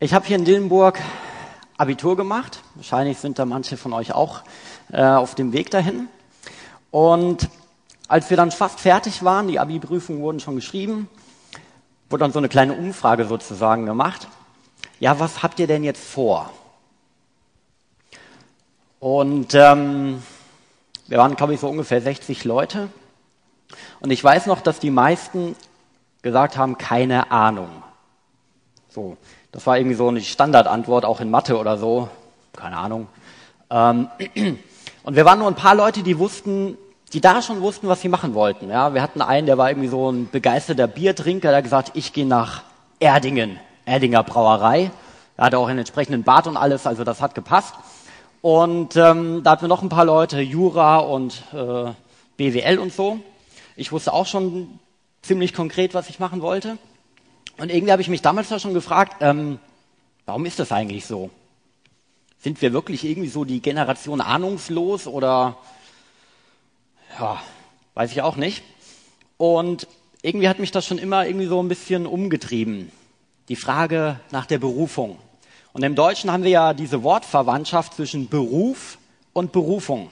Ich habe hier in Dillenburg Abitur gemacht. Wahrscheinlich sind da manche von euch auch äh, auf dem Weg dahin. Und als wir dann fast fertig waren, die Abi-Prüfungen wurden schon geschrieben, wurde dann so eine kleine Umfrage sozusagen gemacht. Ja, was habt ihr denn jetzt vor? Und ähm, wir waren, glaube ich, so ungefähr 60 Leute. Und ich weiß noch, dass die meisten gesagt haben, keine Ahnung. So, das war irgendwie so eine Standardantwort, auch in Mathe oder so. Keine Ahnung. Ähm, und wir waren nur ein paar Leute, die wussten, die da schon wussten, was sie machen wollten. Ja, wir hatten einen, der war irgendwie so ein begeisterter Biertrinker, der hat gesagt, ich gehe nach Erdingen, Erdinger Brauerei. Er hatte auch einen entsprechenden Bart und alles, also das hat gepasst. Und ähm, da hatten wir noch ein paar Leute, Jura und äh, BWL und so. Ich wusste auch schon ziemlich konkret, was ich machen wollte. Und irgendwie habe ich mich damals da schon gefragt, ähm, warum ist das eigentlich so? Sind wir wirklich irgendwie so die Generation ahnungslos oder ja, weiß ich auch nicht. Und irgendwie hat mich das schon immer irgendwie so ein bisschen umgetrieben. Die Frage nach der Berufung. Und im Deutschen haben wir ja diese Wortverwandtschaft zwischen Beruf und Berufung.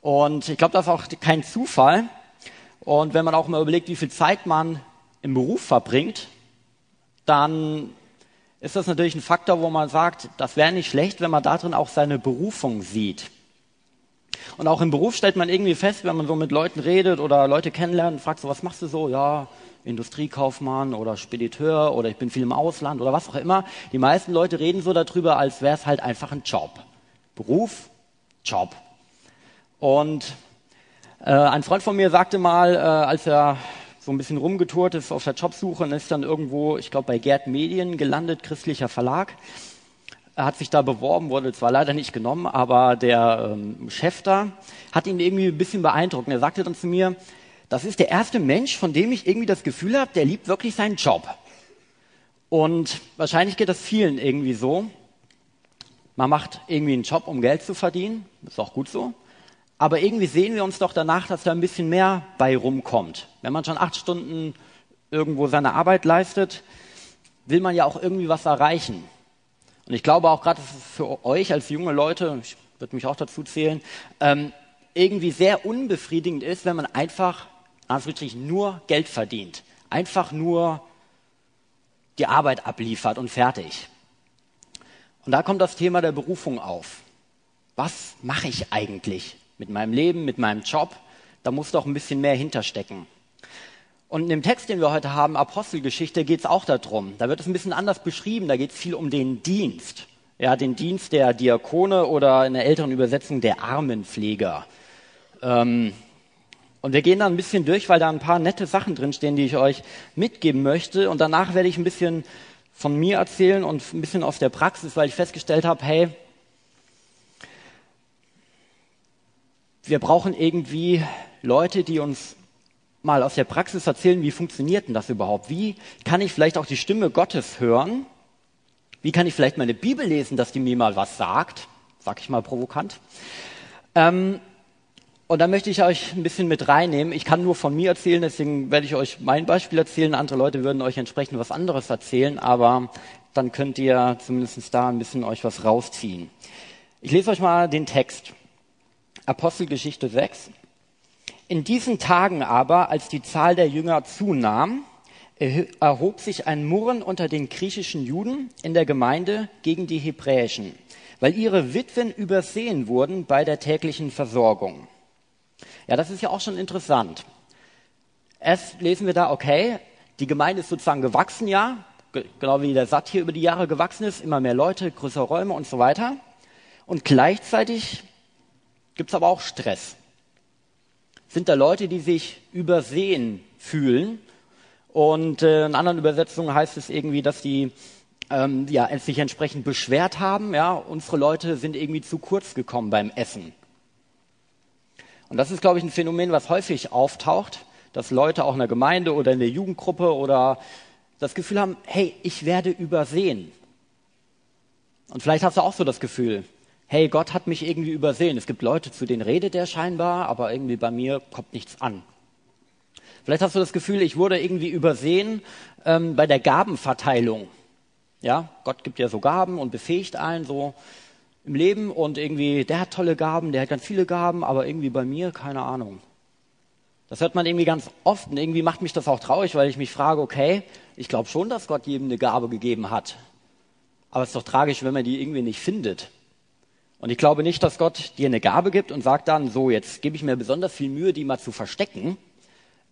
Und ich glaube, das ist auch kein Zufall. Und wenn man auch mal überlegt, wie viel Zeit man im Beruf verbringt, dann ist das natürlich ein Faktor, wo man sagt, das wäre nicht schlecht, wenn man darin auch seine Berufung sieht. Und auch im Beruf stellt man irgendwie fest, wenn man so mit Leuten redet oder Leute kennenlernt, fragt so, was machst du so? Ja, Industriekaufmann oder Spediteur oder ich bin viel im Ausland oder was auch immer. Die meisten Leute reden so darüber, als wäre es halt einfach ein Job. Beruf, Job. Und äh, ein Freund von mir sagte mal, äh, als er so ein bisschen rumgetourt ist auf der Jobsuche und ist dann irgendwo, ich glaube, bei Gerd Medien gelandet, christlicher Verlag. Er hat sich da beworben, wurde zwar leider nicht genommen, aber der ähm, Chef da hat ihn irgendwie ein bisschen beeindruckt. Und er sagte dann zu mir, das ist der erste Mensch, von dem ich irgendwie das Gefühl habe, der liebt wirklich seinen Job. Und wahrscheinlich geht das vielen irgendwie so. Man macht irgendwie einen Job, um Geld zu verdienen. Ist auch gut so. Aber irgendwie sehen wir uns doch danach, dass da ein bisschen mehr bei rumkommt. Wenn man schon acht Stunden irgendwo seine Arbeit leistet, will man ja auch irgendwie was erreichen. Und ich glaube auch gerade, für euch als junge Leute, ich würde mich auch dazu zählen, ähm, irgendwie sehr unbefriedigend ist, wenn man einfach Anführungsstrichen nur Geld verdient, einfach nur die Arbeit abliefert und fertig. Und da kommt das Thema der Berufung auf. Was mache ich eigentlich mit meinem Leben, mit meinem Job? Da muss doch ein bisschen mehr hinterstecken. Und in dem Text, den wir heute haben, Apostelgeschichte, geht es auch darum. Da wird es ein bisschen anders beschrieben. Da geht es viel um den Dienst. Ja, den Dienst der Diakone oder in der älteren Übersetzung der Armenpfleger. Ähm, und wir gehen da ein bisschen durch, weil da ein paar nette Sachen drinstehen, die ich euch mitgeben möchte. Und danach werde ich ein bisschen von mir erzählen und ein bisschen aus der Praxis, weil ich festgestellt habe, hey, wir brauchen irgendwie Leute, die uns mal aus der Praxis erzählen, wie funktioniert denn das überhaupt? Wie kann ich vielleicht auch die Stimme Gottes hören? Wie kann ich vielleicht meine Bibel lesen, dass die mir mal was sagt? Sag ich mal provokant. Ähm, und da möchte ich euch ein bisschen mit reinnehmen. Ich kann nur von mir erzählen, deswegen werde ich euch mein Beispiel erzählen. Andere Leute würden euch entsprechend was anderes erzählen, aber dann könnt ihr zumindest da ein bisschen euch was rausziehen. Ich lese euch mal den Text. Apostelgeschichte 6. In diesen Tagen aber, als die Zahl der Jünger zunahm, erhob sich ein Murren unter den griechischen Juden in der Gemeinde gegen die hebräischen, weil ihre Witwen übersehen wurden bei der täglichen Versorgung. Ja, das ist ja auch schon interessant. Erst lesen wir da, okay, die Gemeinde ist sozusagen gewachsen, ja, genau wie der Satt hier über die Jahre gewachsen ist, immer mehr Leute, größere Räume und so weiter. Und gleichzeitig gibt es aber auch Stress. Sind da Leute, die sich übersehen fühlen? Und äh, in anderen Übersetzungen heißt es irgendwie, dass die ähm, ja, sich entsprechend beschwert haben. Ja, unsere Leute sind irgendwie zu kurz gekommen beim Essen. Und das ist, glaube ich, ein Phänomen, was häufig auftaucht, dass Leute auch in der Gemeinde oder in der Jugendgruppe oder das Gefühl haben, hey, ich werde übersehen. Und vielleicht hast du auch so das Gefühl, hey, Gott hat mich irgendwie übersehen. Es gibt Leute, zu denen redet er scheinbar, aber irgendwie bei mir kommt nichts an. Vielleicht hast du das Gefühl, ich wurde irgendwie übersehen ähm, bei der Gabenverteilung. Ja, Gott gibt ja so Gaben und befähigt allen so im Leben und irgendwie, der hat tolle Gaben, der hat ganz viele Gaben, aber irgendwie bei mir, keine Ahnung. Das hört man irgendwie ganz oft und irgendwie macht mich das auch traurig, weil ich mich frage, okay, ich glaube schon, dass Gott jedem eine Gabe gegeben hat. Aber es ist doch tragisch, wenn man die irgendwie nicht findet. Und ich glaube nicht, dass Gott dir eine Gabe gibt und sagt dann, so, jetzt gebe ich mir besonders viel Mühe, die mal zu verstecken.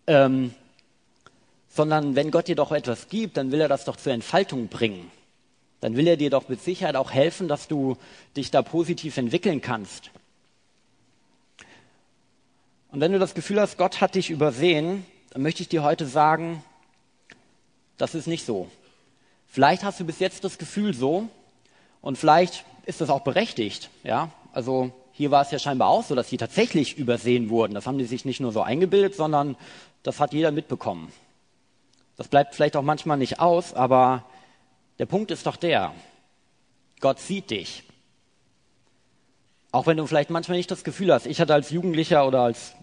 Ähm, sondern wenn Gott dir doch etwas gibt, dann will er das doch zur Entfaltung bringen dann will er dir doch mit Sicherheit auch helfen, dass du dich da positiv entwickeln kannst. Und wenn du das Gefühl hast, Gott hat dich übersehen, dann möchte ich dir heute sagen, das ist nicht so. Vielleicht hast du bis jetzt das Gefühl so und vielleicht ist das auch berechtigt, ja. Also hier war es ja scheinbar auch so, dass sie tatsächlich übersehen wurden. Das haben die sich nicht nur so eingebildet, sondern das hat jeder mitbekommen. Das bleibt vielleicht auch manchmal nicht aus, aber der Punkt ist doch der, Gott sieht dich. Auch wenn du vielleicht manchmal nicht das Gefühl hast, ich hatte als Jugendlicher oder als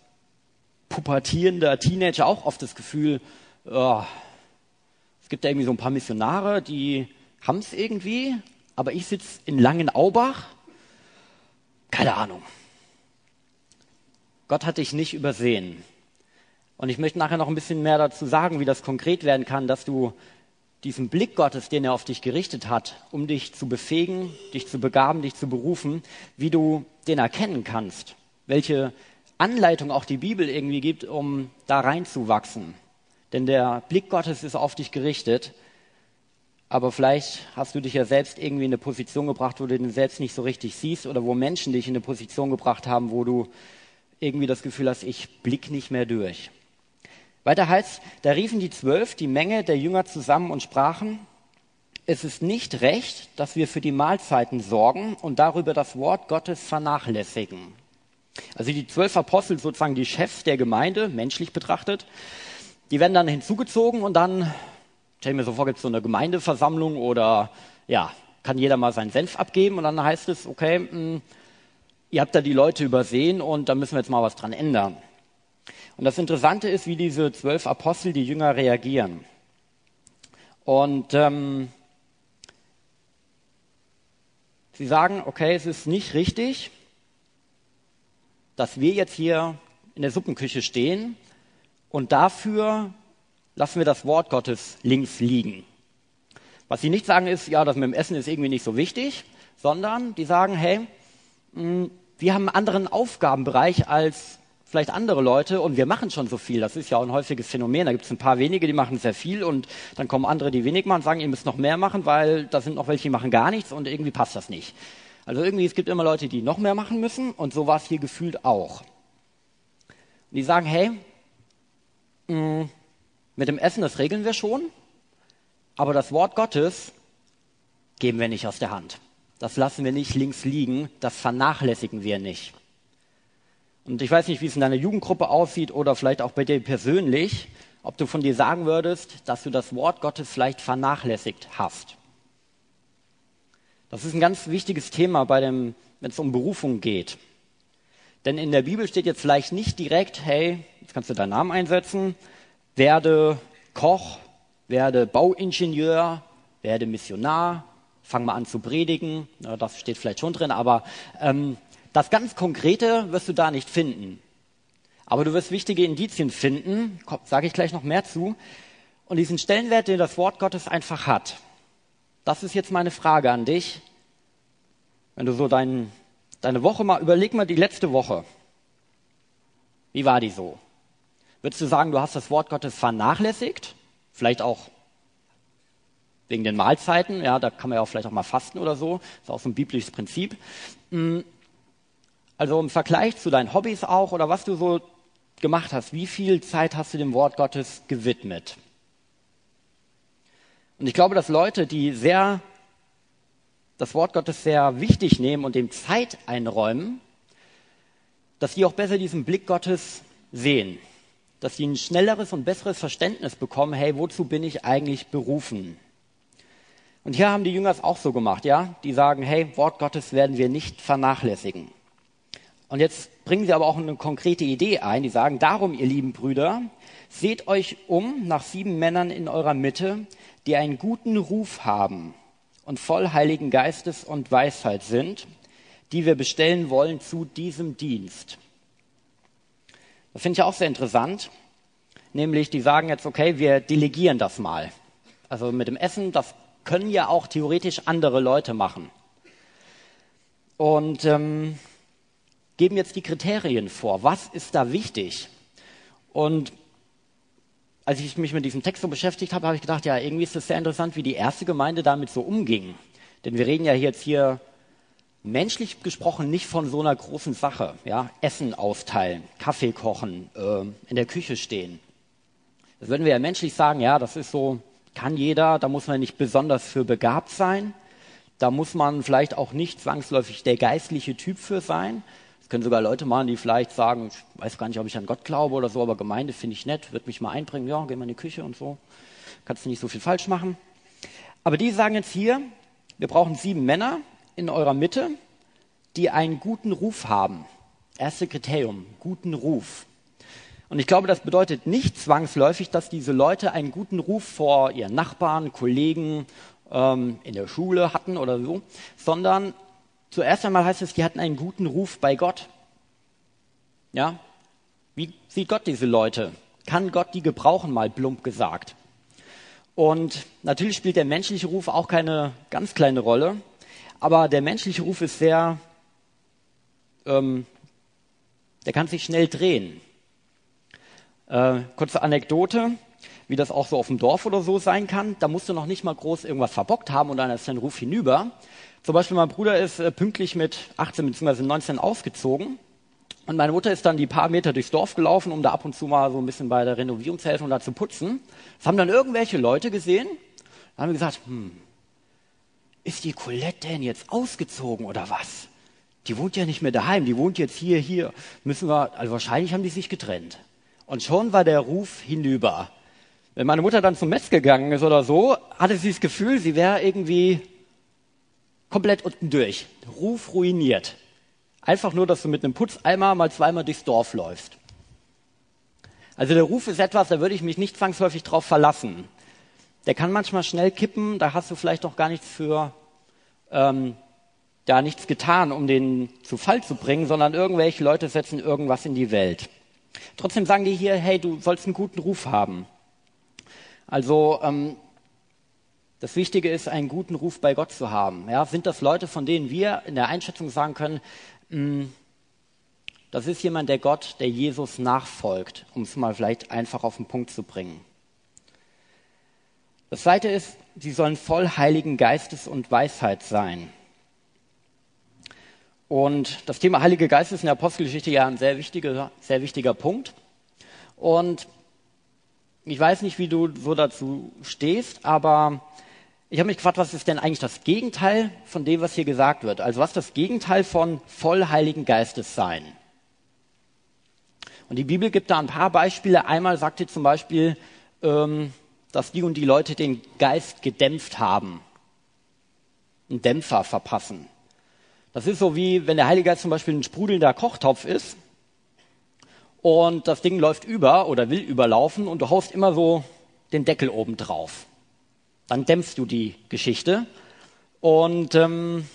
pubertierender Teenager auch oft das Gefühl, oh, es gibt da irgendwie so ein paar Missionare, die haben es irgendwie, aber ich sitze in Langenaubach. Keine Ahnung. Gott hat dich nicht übersehen. Und ich möchte nachher noch ein bisschen mehr dazu sagen, wie das konkret werden kann, dass du diesen Blick Gottes, den er auf dich gerichtet hat, um dich zu befähigen, dich zu begaben, dich zu berufen, wie du den erkennen kannst, welche Anleitung auch die Bibel irgendwie gibt, um da reinzuwachsen. Denn der Blick Gottes ist auf dich gerichtet, aber vielleicht hast du dich ja selbst irgendwie in eine Position gebracht, wo du den selbst nicht so richtig siehst oder wo Menschen dich in eine Position gebracht haben, wo du irgendwie das Gefühl hast, ich blick nicht mehr durch. Weiter heißt, da riefen die Zwölf die Menge der Jünger zusammen und sprachen, es ist nicht recht, dass wir für die Mahlzeiten sorgen und darüber das Wort Gottes vernachlässigen. Also die zwölf Apostel, sozusagen die Chefs der Gemeinde, menschlich betrachtet, die werden dann hinzugezogen und dann, stell mir so vor, gibt es so eine Gemeindeversammlung oder ja, kann jeder mal seinen Senf abgeben und dann heißt es, okay, mh, hm, ihr habt da die Leute übersehen und da müssen wir jetzt mal was dran ändern. Und das Interessante ist, wie diese zwölf Apostel, die Jünger, reagieren. Und ähm, sie sagen, okay, es ist nicht richtig, dass wir jetzt hier in der Suppenküche stehen und dafür lassen wir das Wort Gottes links liegen. Was sie nicht sagen ist, ja, das mit dem Essen ist irgendwie nicht so wichtig, sondern die sagen, hey, hm, wir haben einen anderen Aufgabenbereich als vielleicht andere Leute und wir machen schon so viel. Das ist ja auch ein häufiges Phänomen. Da gibt es ein paar wenige, die machen sehr viel und dann kommen andere, die wenig machen sagen, ihr müsst noch mehr machen, weil da sind noch welche, die machen gar nichts und irgendwie passt das nicht. Also irgendwie, es gibt immer Leute, die noch mehr machen müssen und so war es hier gefühlt auch. Und die sagen, hey, mh, mm, mit dem Essen, das regeln wir schon, aber das Wort Gottes geben wir nicht aus der Hand. Das lassen wir nicht links liegen, das vernachlässigen wir nicht. Und ich weiß nicht, wie es in deiner Jugendgruppe aussieht oder vielleicht auch bei dir persönlich, ob du von dir sagen würdest, dass du das Wort Gottes vielleicht vernachlässigt hast. Das ist ein ganz wichtiges Thema, bei dem, wenn es um Berufung geht. Denn in der Bibel steht jetzt vielleicht nicht direkt, hey, jetzt kannst du deinen Namen einsetzen, werde Koch, werde Bauingenieur, werde Missionar, fang mal an zu predigen. das steht vielleicht schon drin, aber ähm, das ganz Konkrete wirst du da nicht finden. Aber du wirst wichtige Indizien finden, sage ich gleich noch mehr zu. Und diesen Stellenwert, den das Wort Gottes einfach hat. Das ist jetzt meine Frage an dich. Wenn du so dein, deine Woche mal, überleg mal die letzte Woche. Wie war die so? Würdest du sagen, du hast das Wort Gottes vernachlässigt? Vielleicht auch wegen den Mahlzeiten, ja, da kann man ja auch vielleicht auch mal fasten oder so. Ist auch so ein biblisches Prinzip. Hm, also im Vergleich zu deinen Hobbys auch oder was du so gemacht hast, wie viel Zeit hast du dem Wort Gottes gewidmet? Und ich glaube, dass Leute, die sehr das Wort Gottes sehr wichtig nehmen und dem Zeit einräumen, dass die auch besser diesen Blick Gottes sehen, dass sie ein schnelleres und besseres Verständnis bekommen, hey, wozu bin ich eigentlich berufen? Und hier haben die Jünger es auch so gemacht, ja? Die sagen, hey, Wort Gottes werden wir nicht vernachlässigen. Und jetzt bringen sie aber auch eine konkrete Idee ein. Die sagen, darum, ihr lieben Brüder, seht euch um nach sieben Männern in eurer Mitte, die einen guten Ruf haben. und voll Heiligen Geistes und Weisheit sind, die wir bestellen wollen zu diesem Dienst. Das finde ich auch sehr interessant. Nämlich, die sagen jetzt, okay, wir delegieren das mal. Also mit dem Essen, das können ja auch theoretisch andere Leute machen. Und ähm, geben jetzt die Kriterien vor. Was ist da wichtig? Und als ich mich mit diesem Text so beschäftigt habe, habe ich gedacht, ja, irgendwie ist es sehr interessant, wie die erste Gemeinde damit so umging. Denn wir reden ja jetzt hier menschlich gesprochen nicht von so einer großen Sache. Ja? Essen austeilen, Kaffee kochen, äh, in der Küche stehen. Das würden wir ja menschlich sagen, ja, das ist so, kann jeder, da muss man nicht besonders für begabt sein. Da muss man vielleicht auch nicht zwangsläufig der geistliche Typ für sein. Das können sogar Leute machen, die vielleicht sagen, ich weiß gar nicht, ob ich an Gott glaube oder so, aber Gemeinde finde ich nett, wird mich mal einbringen, ja, geh mal in die Küche und so. Kannst du nicht so viel falsch machen. Aber die sagen jetzt hier, wir brauchen sieben Männer in eurer Mitte, die einen guten Ruf haben. Erste Kriterium, guten Ruf. Und ich glaube, das bedeutet nicht zwangsläufig, dass diese Leute einen guten Ruf vor ihren Nachbarn, Kollegen ähm, in der Schule hatten oder so, sondern zuerst einmal heißt es, die hatten einen guten Ruf bei Gott. Ja? Wie sieht Gott diese Leute? Kann Gott die gebrauchen, mal plump gesagt? Und natürlich spielt der menschliche Ruf auch keine ganz kleine Rolle, aber der menschliche Ruf ist sehr, ähm, der kann sich schnell drehen. Äh, kurze Anekdote, wie das auch so auf dem Dorf oder so sein kann. Da musst du noch nicht mal groß irgendwas verbockt haben und dann ist dein Ruf hinüber. Zum Beispiel mein Bruder ist äh, pünktlich mit 18 bzw. 19 ausgezogen. Und meine Mutter ist dann die paar Meter durchs Dorf gelaufen, um da ab und zu mal so ein bisschen bei der Renovierung zu helfen und da zu putzen. Das haben dann irgendwelche Leute gesehen. Da haben wir gesagt, hm, ist die Colette denn jetzt ausgezogen oder was? Die wohnt ja nicht mehr daheim, die wohnt jetzt hier, hier. Müssen wir, also wahrscheinlich haben die sich getrennt. Und schon war der Ruf hinüber. Wenn meine Mutter dann zum Metz gegangen ist oder so, hatte sie das Gefühl, sie wäre irgendwie komplett unten durch. Ruf ruiniert. Einfach nur, dass du mit einem Putzeimer mal zweimal durchs Dorf läufst. Also der Ruf ist etwas, da würde ich mich nicht zwangsläufig drauf verlassen. Der kann manchmal schnell kippen, da hast du vielleicht noch gar nichts für, ähm, da nichts getan, um den zu Fall zu bringen, sondern irgendwelche Leute setzen irgendwas in die Welt. Trotzdem sagen die hier, hey, du sollst einen guten Ruf haben. Also ähm, das Wichtige ist, einen guten Ruf bei Gott zu haben. Ja, sind das Leute, von denen wir in der Einschätzung sagen können, hm, das ist jemand, der Gott, der Jesus nachfolgt, um es mal vielleicht einfach auf den Punkt zu bringen. Das Zweite ist, sie sollen voll Heiligen Geistes und Weisheit sein. Und das Thema Heilige Geist ist in der Apostelgeschichte ja ein sehr wichtiger, sehr wichtiger Punkt. Und ich weiß nicht, wie du so dazu stehst, aber ich habe mich gefragt, was ist denn eigentlich das Gegenteil von dem, was hier gesagt wird? Also was ist das Gegenteil von voll Heiligen Geistes sein? Und die Bibel gibt da ein paar Beispiele. Einmal sagt sie zum Beispiel, ähm, dass die und die Leute den Geist gedämpft haben, einen Dämpfer verpassen. Das ist so wie, wenn der Heilige Geist zum Beispiel ein sprudelnder Kochtopf ist und das Ding läuft über oder will überlaufen und du haust immer so den Deckel oben drauf. Dann dämpfst du die Geschichte. Und ähm,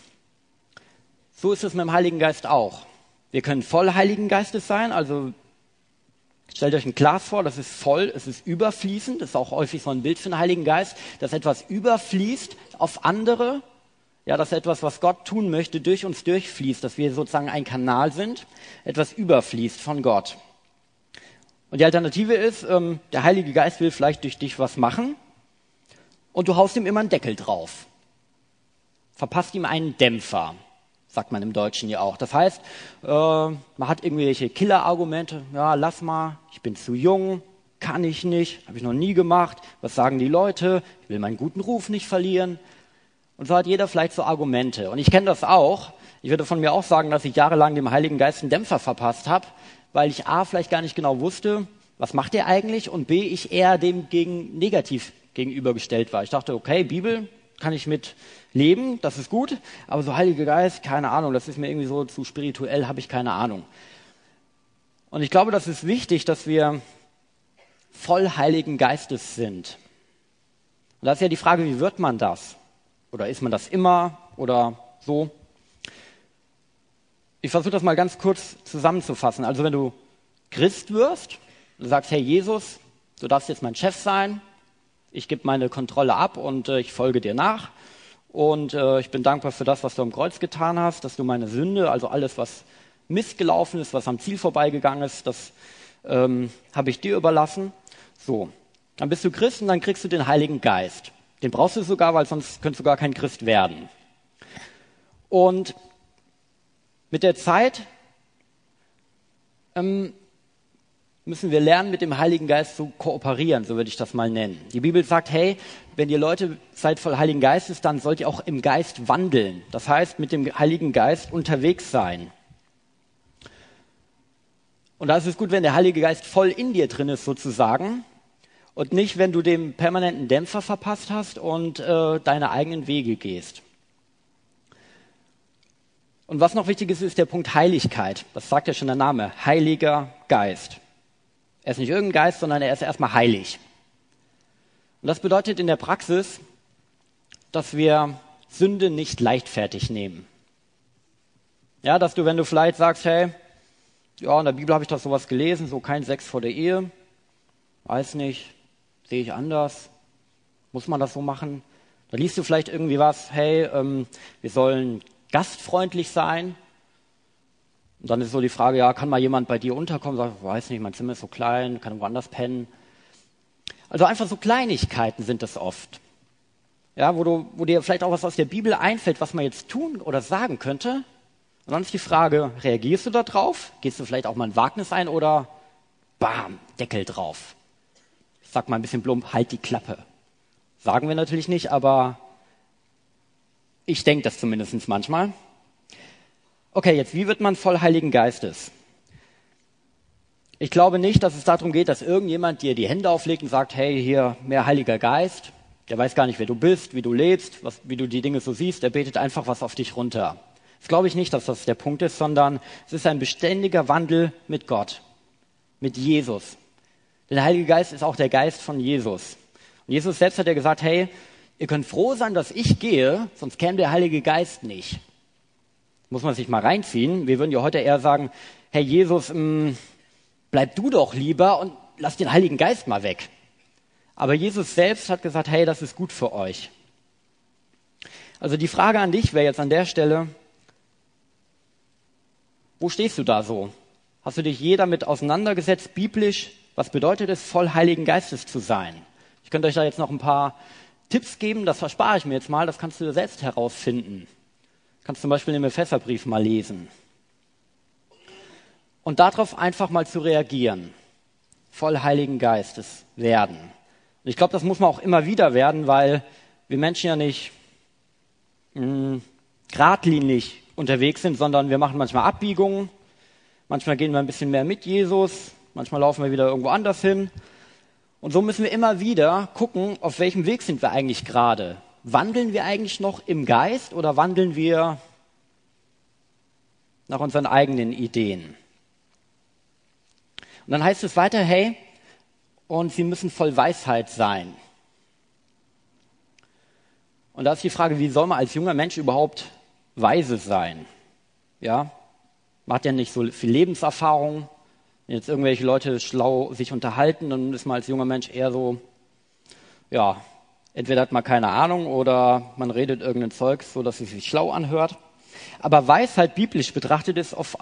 so ist es mit dem Heiligen Geist auch. Wir können voll Heiligen Geistes sein, also stellt euch ein Glas vor, das ist voll, es ist überfließend, das ist auch häufig so ein Bild für den Heiligen Geist, dass etwas überfließt auf andere ja, dass etwas, was Gott tun möchte, durch uns durchfließt, dass wir sozusagen ein Kanal sind, etwas überfließt von Gott. Und die Alternative ist, ähm, der Heilige Geist will vielleicht durch dich was machen und du haust ihm immer einen Deckel drauf. Verpasst ihm einen Dämpfer, sagt man im Deutschen ja auch. Das heißt, äh, man hat irgendwelche Killer-Argumente. Ja, lass mal, ich bin zu jung, kann ich nicht, habe ich noch nie gemacht. Was sagen die Leute? Ich will meinen guten Ruf nicht verlieren. Und so hat jeder vielleicht so Argumente. Und ich kenne das auch. Ich würde von mir auch sagen, dass ich jahrelang dem Heiligen Geist einen Dämpfer verpasst habe, weil ich A vielleicht gar nicht genau wusste, was macht er eigentlich und B, ich eher dem gegen negativ gegenübergestellt war. Ich dachte, okay, Bibel kann ich mit leben, das ist gut, aber so Heiliger Geist, keine Ahnung, das ist mir irgendwie so zu spirituell, habe ich keine Ahnung. Und ich glaube, das ist wichtig, dass wir voll Heiligen Geistes sind. Und da ist ja die Frage, wie wird man das? Oder ist man das immer? Oder so? Ich versuche das mal ganz kurz zusammenzufassen. Also wenn du Christ wirst, du sagst, hey Jesus, du darfst jetzt mein Chef sein, ich gebe meine Kontrolle ab und äh, ich folge dir nach. Und äh, ich bin dankbar für das, was du am Kreuz getan hast, dass du meine Sünde, also alles, was missgelaufen ist, was am Ziel vorbeigegangen ist, das ähm, habe ich dir überlassen. So, dann bist du Christ und dann kriegst du den Heiligen Geist. Den brauchst du sogar, weil sonst könntest du gar kein Christ werden. Und mit der Zeit ähm, müssen wir lernen, mit dem Heiligen Geist zu kooperieren, so würde ich das mal nennen. Die Bibel sagt, hey, wenn ihr Leute seid voll Heiligen Geistes, dann sollt ihr auch im Geist wandeln. Das heißt, mit dem Heiligen Geist unterwegs sein. Und da ist es gut, wenn der Heilige Geist voll in dir drin ist, sozusagen. Und nicht, wenn du dem permanenten Dämpfer verpasst hast und äh, deine eigenen Wege gehst. Und was noch wichtig ist, ist der Punkt Heiligkeit. Das sagt ja schon der Name. Heiliger Geist. Er ist nicht irgendein Geist, sondern er ist erstmal heilig. Und das bedeutet in der Praxis, dass wir Sünde nicht leichtfertig nehmen. Ja, dass du, wenn du vielleicht sagst, hey, ja, in der Bibel habe ich das sowas gelesen, so kein Sex vor der Ehe, weiß nicht, sehe ich anders, muss man das so machen? Da liest du vielleicht irgendwie was, hey, ähm, wir sollen gastfreundlich sein, und dann ist so die Frage, ja, kann mal jemand bei dir unterkommen? Sag, weiß nicht, mein Zimmer ist so klein, kann woanders pennen. Also einfach so Kleinigkeiten sind das oft. Ja, wo, du, wo dir vielleicht auch was aus der Bibel einfällt, was man jetzt tun oder sagen könnte. Und dann ist die Frage, reagierst du da drauf? Gehst du vielleicht auch mal ein Wagnis ein oder bam, Deckel drauf? Ich sag mal ein bisschen plump, halt die Klappe. Sagen wir natürlich nicht, aber ich denke das zumindest manchmal. Okay, jetzt, wie wird man voll Heiligen Geistes? Ich glaube nicht, dass es darum geht, dass irgendjemand dir die Hände auflegt und sagt, hey, hier mehr Heiliger Geist. Der weiß gar nicht, wer du bist, wie du lebst, was, wie du die Dinge so siehst. Der betet einfach was auf dich runter. Das glaube ich nicht, dass das der Punkt ist, sondern es ist ein beständiger Wandel mit Gott, mit Jesus. Denn der Heilige Geist ist auch der Geist von Jesus. Und Jesus selbst hat ja gesagt, hey, ihr könnt froh sein, dass ich gehe, sonst käme der Heilige Geist nicht. Muss man sich mal reinziehen. Wir würden ja heute eher sagen, Herr Jesus, mm, bleib du doch lieber und lass den Heiligen Geist mal weg. Aber Jesus selbst hat gesagt, hey, das ist gut für euch. Also die Frage an dich wäre jetzt an der Stelle, wo stehst du da so? Hast du dich je damit auseinandergesetzt, biblisch, was bedeutet es, voll Heiligen Geistes zu sein? Ich könnte euch da jetzt noch ein paar Tipps geben, das verspare ich mir jetzt mal, das kannst du selbst herausfinden. Kannst zum Beispiel den Epheserbrief mal lesen. Und darauf einfach mal zu reagieren. Voll Heiligen Geistes werden. Und ich glaube, das muss man auch immer wieder werden, weil wir Menschen ja nicht mh, hm, geradlinig unterwegs sind, sondern wir machen manchmal Abbiegungen. Manchmal gehen wir ein bisschen mehr mit Jesus. Manchmal laufen wir wieder irgendwo anders hin. Und so müssen wir immer wieder gucken, auf welchem Weg sind wir eigentlich gerade wandeln wir eigentlich noch im Geist oder wandeln wir nach unseren eigenen Ideen? Und dann heißt es weiter, hey, und sie müssen voll Weisheit sein. Und da ist die Frage, wie soll man als junger Mensch überhaupt weise sein? Ja, man hat ja nicht so viel Lebenserfahrung. Wenn jetzt irgendwelche Leute schlau sich unterhalten, dann ist man als junger Mensch eher so, ja, Entweder hat man keine Ahnung oder man redet irgendein Zeug, so dass es sich schlau anhört. Aber Weisheit biblisch betrachtet ist auf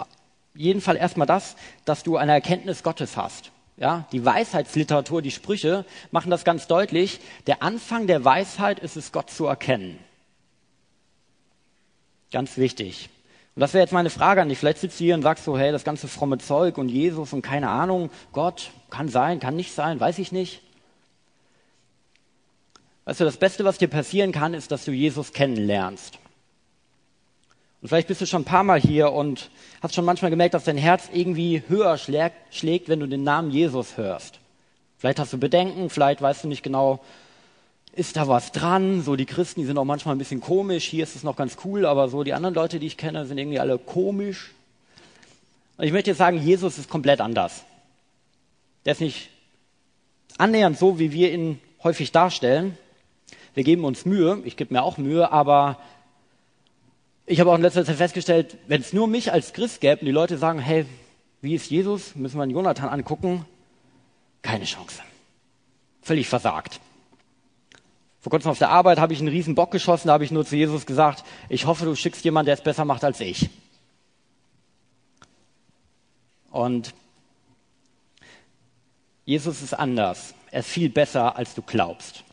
jeden Fall erstmal das, dass du eine Erkenntnis Gottes hast. Ja, die Weisheitsliteratur, die Sprüche machen das ganz deutlich. Der Anfang der Weisheit ist es, Gott zu erkennen. Ganz wichtig. Und das wäre jetzt meine Frage an dich. Vielleicht sitzt du hier und sagst so, hey, das ganze fromme Zeug und Jesus und keine Ahnung, Gott, kann sein, kann nicht sein, weiß ich nicht. Weißt du, das Beste, was dir passieren kann, ist, dass du Jesus kennenlernst. Und vielleicht bist du schon ein paar Mal hier und hast schon manchmal gemerkt, dass dein Herz irgendwie höher schlägt, wenn du den Namen Jesus hörst. Vielleicht hast du Bedenken, vielleicht weißt du nicht genau, ist da was dran? So die Christen, die sind auch manchmal ein bisschen komisch. Hier ist es noch ganz cool, aber so die anderen Leute, die ich kenne, sind irgendwie alle komisch. Und ich möchte jetzt sagen, Jesus ist komplett anders. Der ist nicht annähernd so, wie wir ihn häufig darstellen. Wir geben uns Mühe, ich gebe mir auch Mühe, aber ich habe auch in letzter Zeit festgestellt, wenn es nur mich als Christ gäbe und die Leute sagen, hey, wie ist Jesus? Müssen wir einen Jonathan angucken? Keine Chance. Völlig versagt. Vor kurzem auf der Arbeit habe ich einen riesen Bock geschossen, da habe ich nur zu Jesus gesagt, ich hoffe, du schickst jemanden, der es besser macht als ich. Und Jesus ist anders. Er ist viel besser, als du glaubst.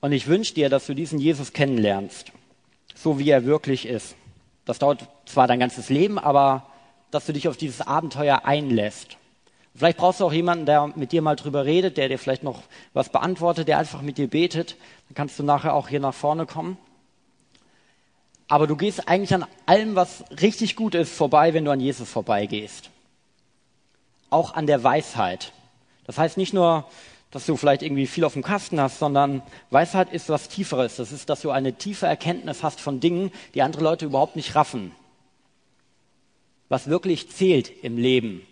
Und ich wünsche dir, dass du diesen Jesus kennenlernst so wie er wirklich ist. Das dauert zwar dein ganzes Leben, aber dass du dich auf dieses Abenteuer einlässt. Vielleicht brauchst du auch jemanden, der mit dir mal drüber redet, der dir vielleicht noch was beantwortet, der einfach mit dir betet. Dann kannst du nachher auch hier nach vorne kommen. Aber du gehst eigentlich an allem, was richtig gut ist, vorbei, wenn du an Jesus vorbeigehst. Auch an der Weisheit. Das heißt nicht nur, dass du vielleicht irgendwie viel auf dem Kasten hast, sondern Weisheit ist was Tieferes. Das ist, dass du eine tiefe Erkenntnis hast von Dingen, die andere Leute überhaupt nicht raffen. Was wirklich zählt im Leben.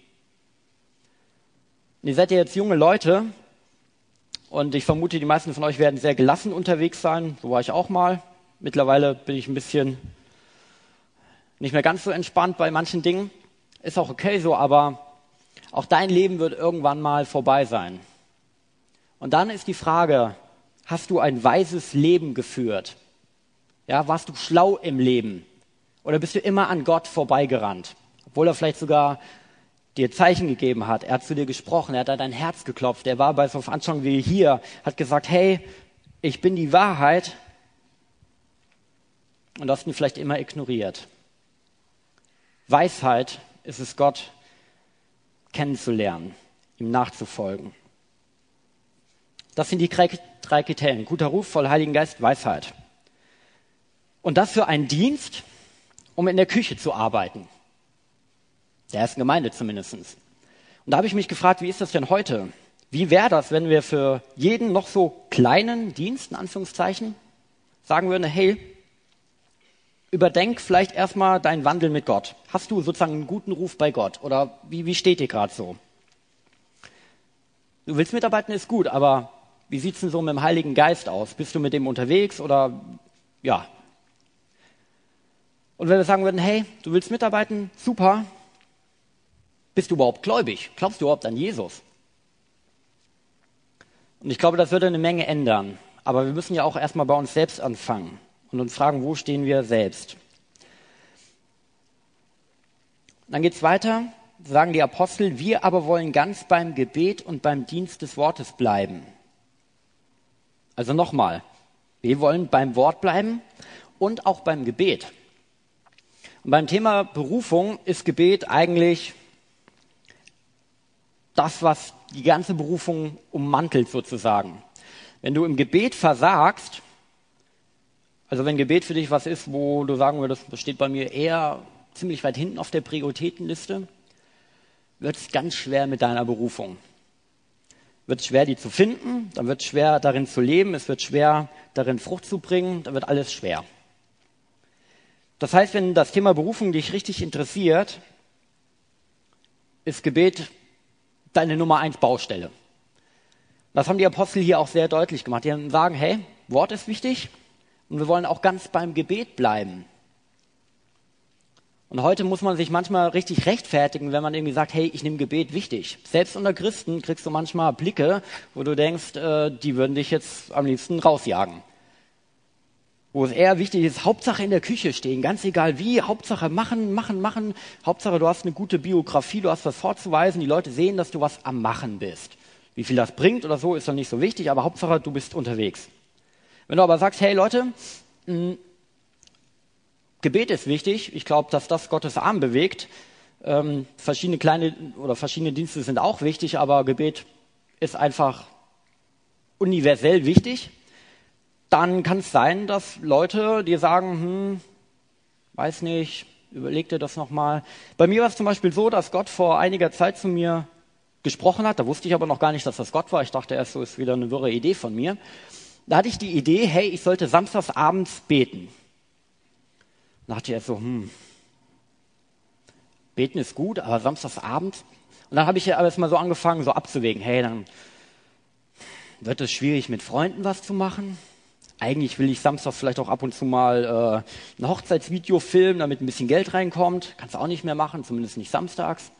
Und ihr seid ja jetzt junge Leute und ich vermute, die meisten von euch werden sehr gelassen unterwegs sein. So war ich auch mal. Mittlerweile bin ich ein bisschen nicht mehr ganz so entspannt bei manchen Dingen. Ist auch okay so, aber auch dein Leben wird irgendwann mal vorbei sein. Und dann ist die Frage, hast du ein weises Leben geführt? Ja, warst du schlau im Leben? Oder bist du immer an Gott vorbeigerannt? Obwohl er vielleicht sogar dir Zeichen gegeben hat. Er hat zu dir gesprochen, er hat an dein Herz geklopft. Er war bei so Veranstaltungen wie hier, hat gesagt, hey, ich bin die Wahrheit. Und hast ihn vielleicht immer ignoriert. Weisheit ist es, Gott kennenzulernen, ihm nachzufolgen. Das sind die drei Kriterien. Guter Ruf, voll Heiligen Geist, Weisheit. Und das für einen Dienst, um in der Küche zu arbeiten. Der ersten Gemeinde zumindest. Und da habe ich mich gefragt, wie ist das denn heute? Wie wäre das, wenn wir für jeden noch so kleinen Dienst, in Anführungszeichen, sagen würden, hey, überdenk vielleicht erstmal deinen Wandel mit Gott. Hast du sozusagen einen guten Ruf bei Gott? Oder wie, wie steht dir gerade so? Du willst mitarbeiten, ist gut, aber wie sieht's denn so mit dem Heiligen Geist aus? Bist du mit dem unterwegs oder ja? Und wenn wir sagen würden, hey, du willst mitarbeiten, super. Bist du überhaupt gläubig? Glaubst du überhaupt an Jesus? Und ich glaube, das würde eine Menge ändern. Aber wir müssen ja auch erstmal bei uns selbst anfangen und uns fragen, wo stehen wir selbst? Dann geht's weiter, sagen die Apostel, wir aber wollen ganz beim Gebet und beim Dienst des Wortes bleiben. Also nochmal, wir wollen beim Wort bleiben und auch beim Gebet. Und beim Thema Berufung ist Gebet eigentlich das, was die ganze Berufung ummantelt sozusagen. Wenn du im Gebet versagst, also wenn Gebet für dich was ist, wo du sagen würdest, das steht bei mir eher ziemlich weit hinten auf der Prioritätenliste, wird es ganz schwer mit deiner Berufung wird es schwer, die zu finden, dann wird es schwer, darin zu leben, es wird schwer, darin Frucht zu bringen, dann wird alles schwer. Das heißt, wenn das Thema Berufung dich richtig interessiert, ist Gebet deine Nummer eins Baustelle. Das haben die Apostel hier auch sehr deutlich gemacht. Die sagen, hey, Wort ist wichtig und wir wollen auch ganz beim Gebet bleiben. Und heute muss man sich manchmal richtig rechtfertigen, wenn man irgendwie sagt, hey, ich nehme Gebet wichtig. Selbst unter Christen kriegst du manchmal Blicke, wo du denkst, äh, die würden dich jetzt am liebsten rausjagen. Wo es eher wichtig ist, Hauptsache in der Küche stehen, ganz egal wie, Hauptsache machen, machen, machen. Hauptsache du hast eine gute Biografie, du hast was vorzuweisen, die Leute sehen, dass du was am Machen bist. Wie viel das bringt oder so, ist dann nicht so wichtig, aber Hauptsache du bist unterwegs. Wenn du aber sagst, hey Leute, mh, Gebet ist wichtig. Ich glaube, dass das Gottes Arm bewegt. Ähm, verschiedene kleine oder verschiedene Dienste sind auch wichtig, aber Gebet ist einfach universell wichtig. Dann kann es sein, dass Leute dir sagen, hm, weiß nicht, überleg dir das nochmal. Bei mir war es zum Beispiel so, dass Gott vor einiger Zeit zu mir gesprochen hat. Da wusste ich aber noch gar nicht, dass das Gott war. Ich dachte erst, so ist wieder eine wirre Idee von mir. Da hatte ich die Idee, hey, ich sollte samstags abends beten dachte er so, hm, beten ist gut, aber Samstagsabend. Und dann habe ich ja alles mal so angefangen, so abzuwägen. Hey, dann wird es schwierig, mit Freunden was zu machen. Eigentlich will ich samstags vielleicht auch ab und zu mal äh, ein Hochzeitsvideo filmen, damit ein bisschen Geld reinkommt. Kannst du auch nicht mehr machen, zumindest nicht samstags.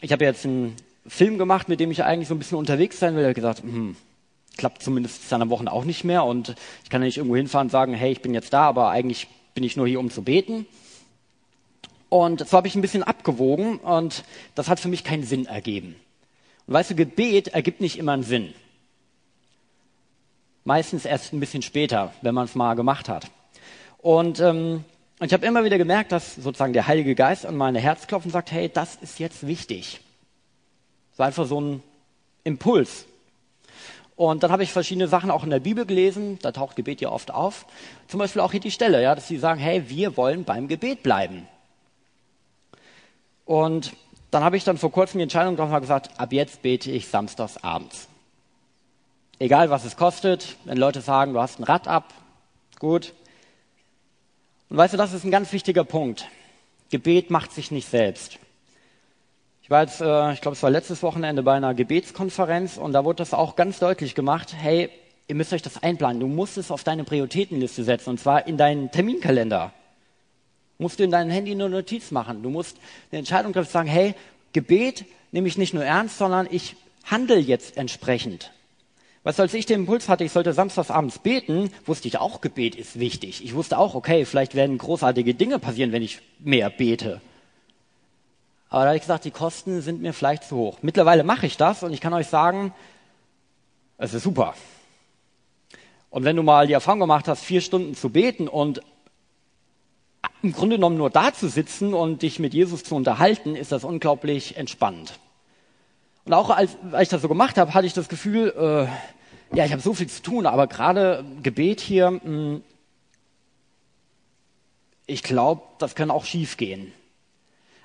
Ich habe jetzt einen Film gemacht, mit dem ich eigentlich so ein bisschen unterwegs sein will. Ich habe gesagt, hm, klappt zumindest dann am Wochen auch nicht mehr. Und ich kann ja nicht irgendwo hinfahren und sagen, hey, ich bin jetzt da, aber eigentlich bin ich nur hier, um zu beten. Und so habe ich ein bisschen abgewogen und das hat für mich keinen Sinn ergeben. Und weißt du, Gebet ergibt nicht immer einen Sinn. Meistens erst ein bisschen später, wenn man es mal gemacht hat. Und ähm, ich habe immer wieder gemerkt, dass sozusagen der Heilige Geist an meine Herz klopft und sagt, hey, das ist jetzt wichtig. Das war einfach so ein Impuls. Und dann habe ich verschiedene Sachen auch in der Bibel gelesen, da taucht Gebet ja oft auf. Zum Beispiel auch hier die Stelle, ja, dass sie sagen, hey, wir wollen beim Gebet bleiben. Und dann habe ich dann vor kurzem die Entscheidung getroffen und gesagt, ab jetzt bete ich samstags abends. Egal was es kostet, wenn Leute sagen, du hast ein Rad ab, gut. Und weißt du, das ist ein ganz wichtiger Punkt. Gebet macht sich nicht selbst. Ich war jetzt, äh, ich glaube, es war letztes Wochenende bei einer Gebetskonferenz und da wurde das auch ganz deutlich gemacht. Hey, ihr müsst euch das einplanen. Du musst es auf deine Prioritätenliste setzen und zwar in deinen Terminkalender. Musst du in deinem Handy eine Notiz machen. Du musst eine Entscheidung treffen, sagen, hey, Gebet nehme ich nicht nur ernst, sondern ich handle jetzt entsprechend. Was als ich den Impuls hatte, ich sollte samstags abends beten, wusste ich auch, Gebet ist wichtig. Ich wusste auch, okay, vielleicht werden großartige Dinge passieren, wenn ich mehr bete. Aber da habe ich gesagt, die Kosten sind mir vielleicht zu hoch. Mittlerweile mache ich das und ich kann euch sagen, es ist super. Und wenn du mal die Erfahrung gemacht hast, vier Stunden zu beten und im Grunde genommen nur da zu sitzen und dich mit Jesus zu unterhalten, ist das unglaublich entspannend. Und auch als, als ich das so gemacht habe, hatte ich das Gefühl, äh, ja, ich habe so viel zu tun, aber gerade Gebet hier, mh, hm, ich glaube, das kann auch schief gehen.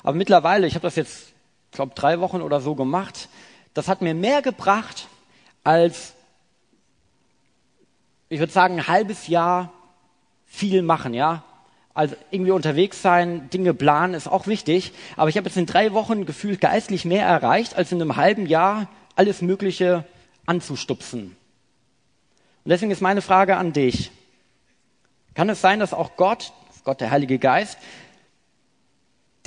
Aber mittlerweile, ich habe das jetzt, glaube, drei Wochen oder so gemacht, das hat mir mehr gebracht als, ich würde sagen, ein halbes Jahr viel machen, ja. Also irgendwie unterwegs sein, Dinge planen ist auch wichtig. Aber ich habe jetzt in drei Wochen gefühlt geistlich mehr erreicht, als in einem halben Jahr alles Mögliche anzustupsen. Und deswegen ist meine Frage an dich. Kann es sein, dass auch Gott, Gott der Heilige Geist,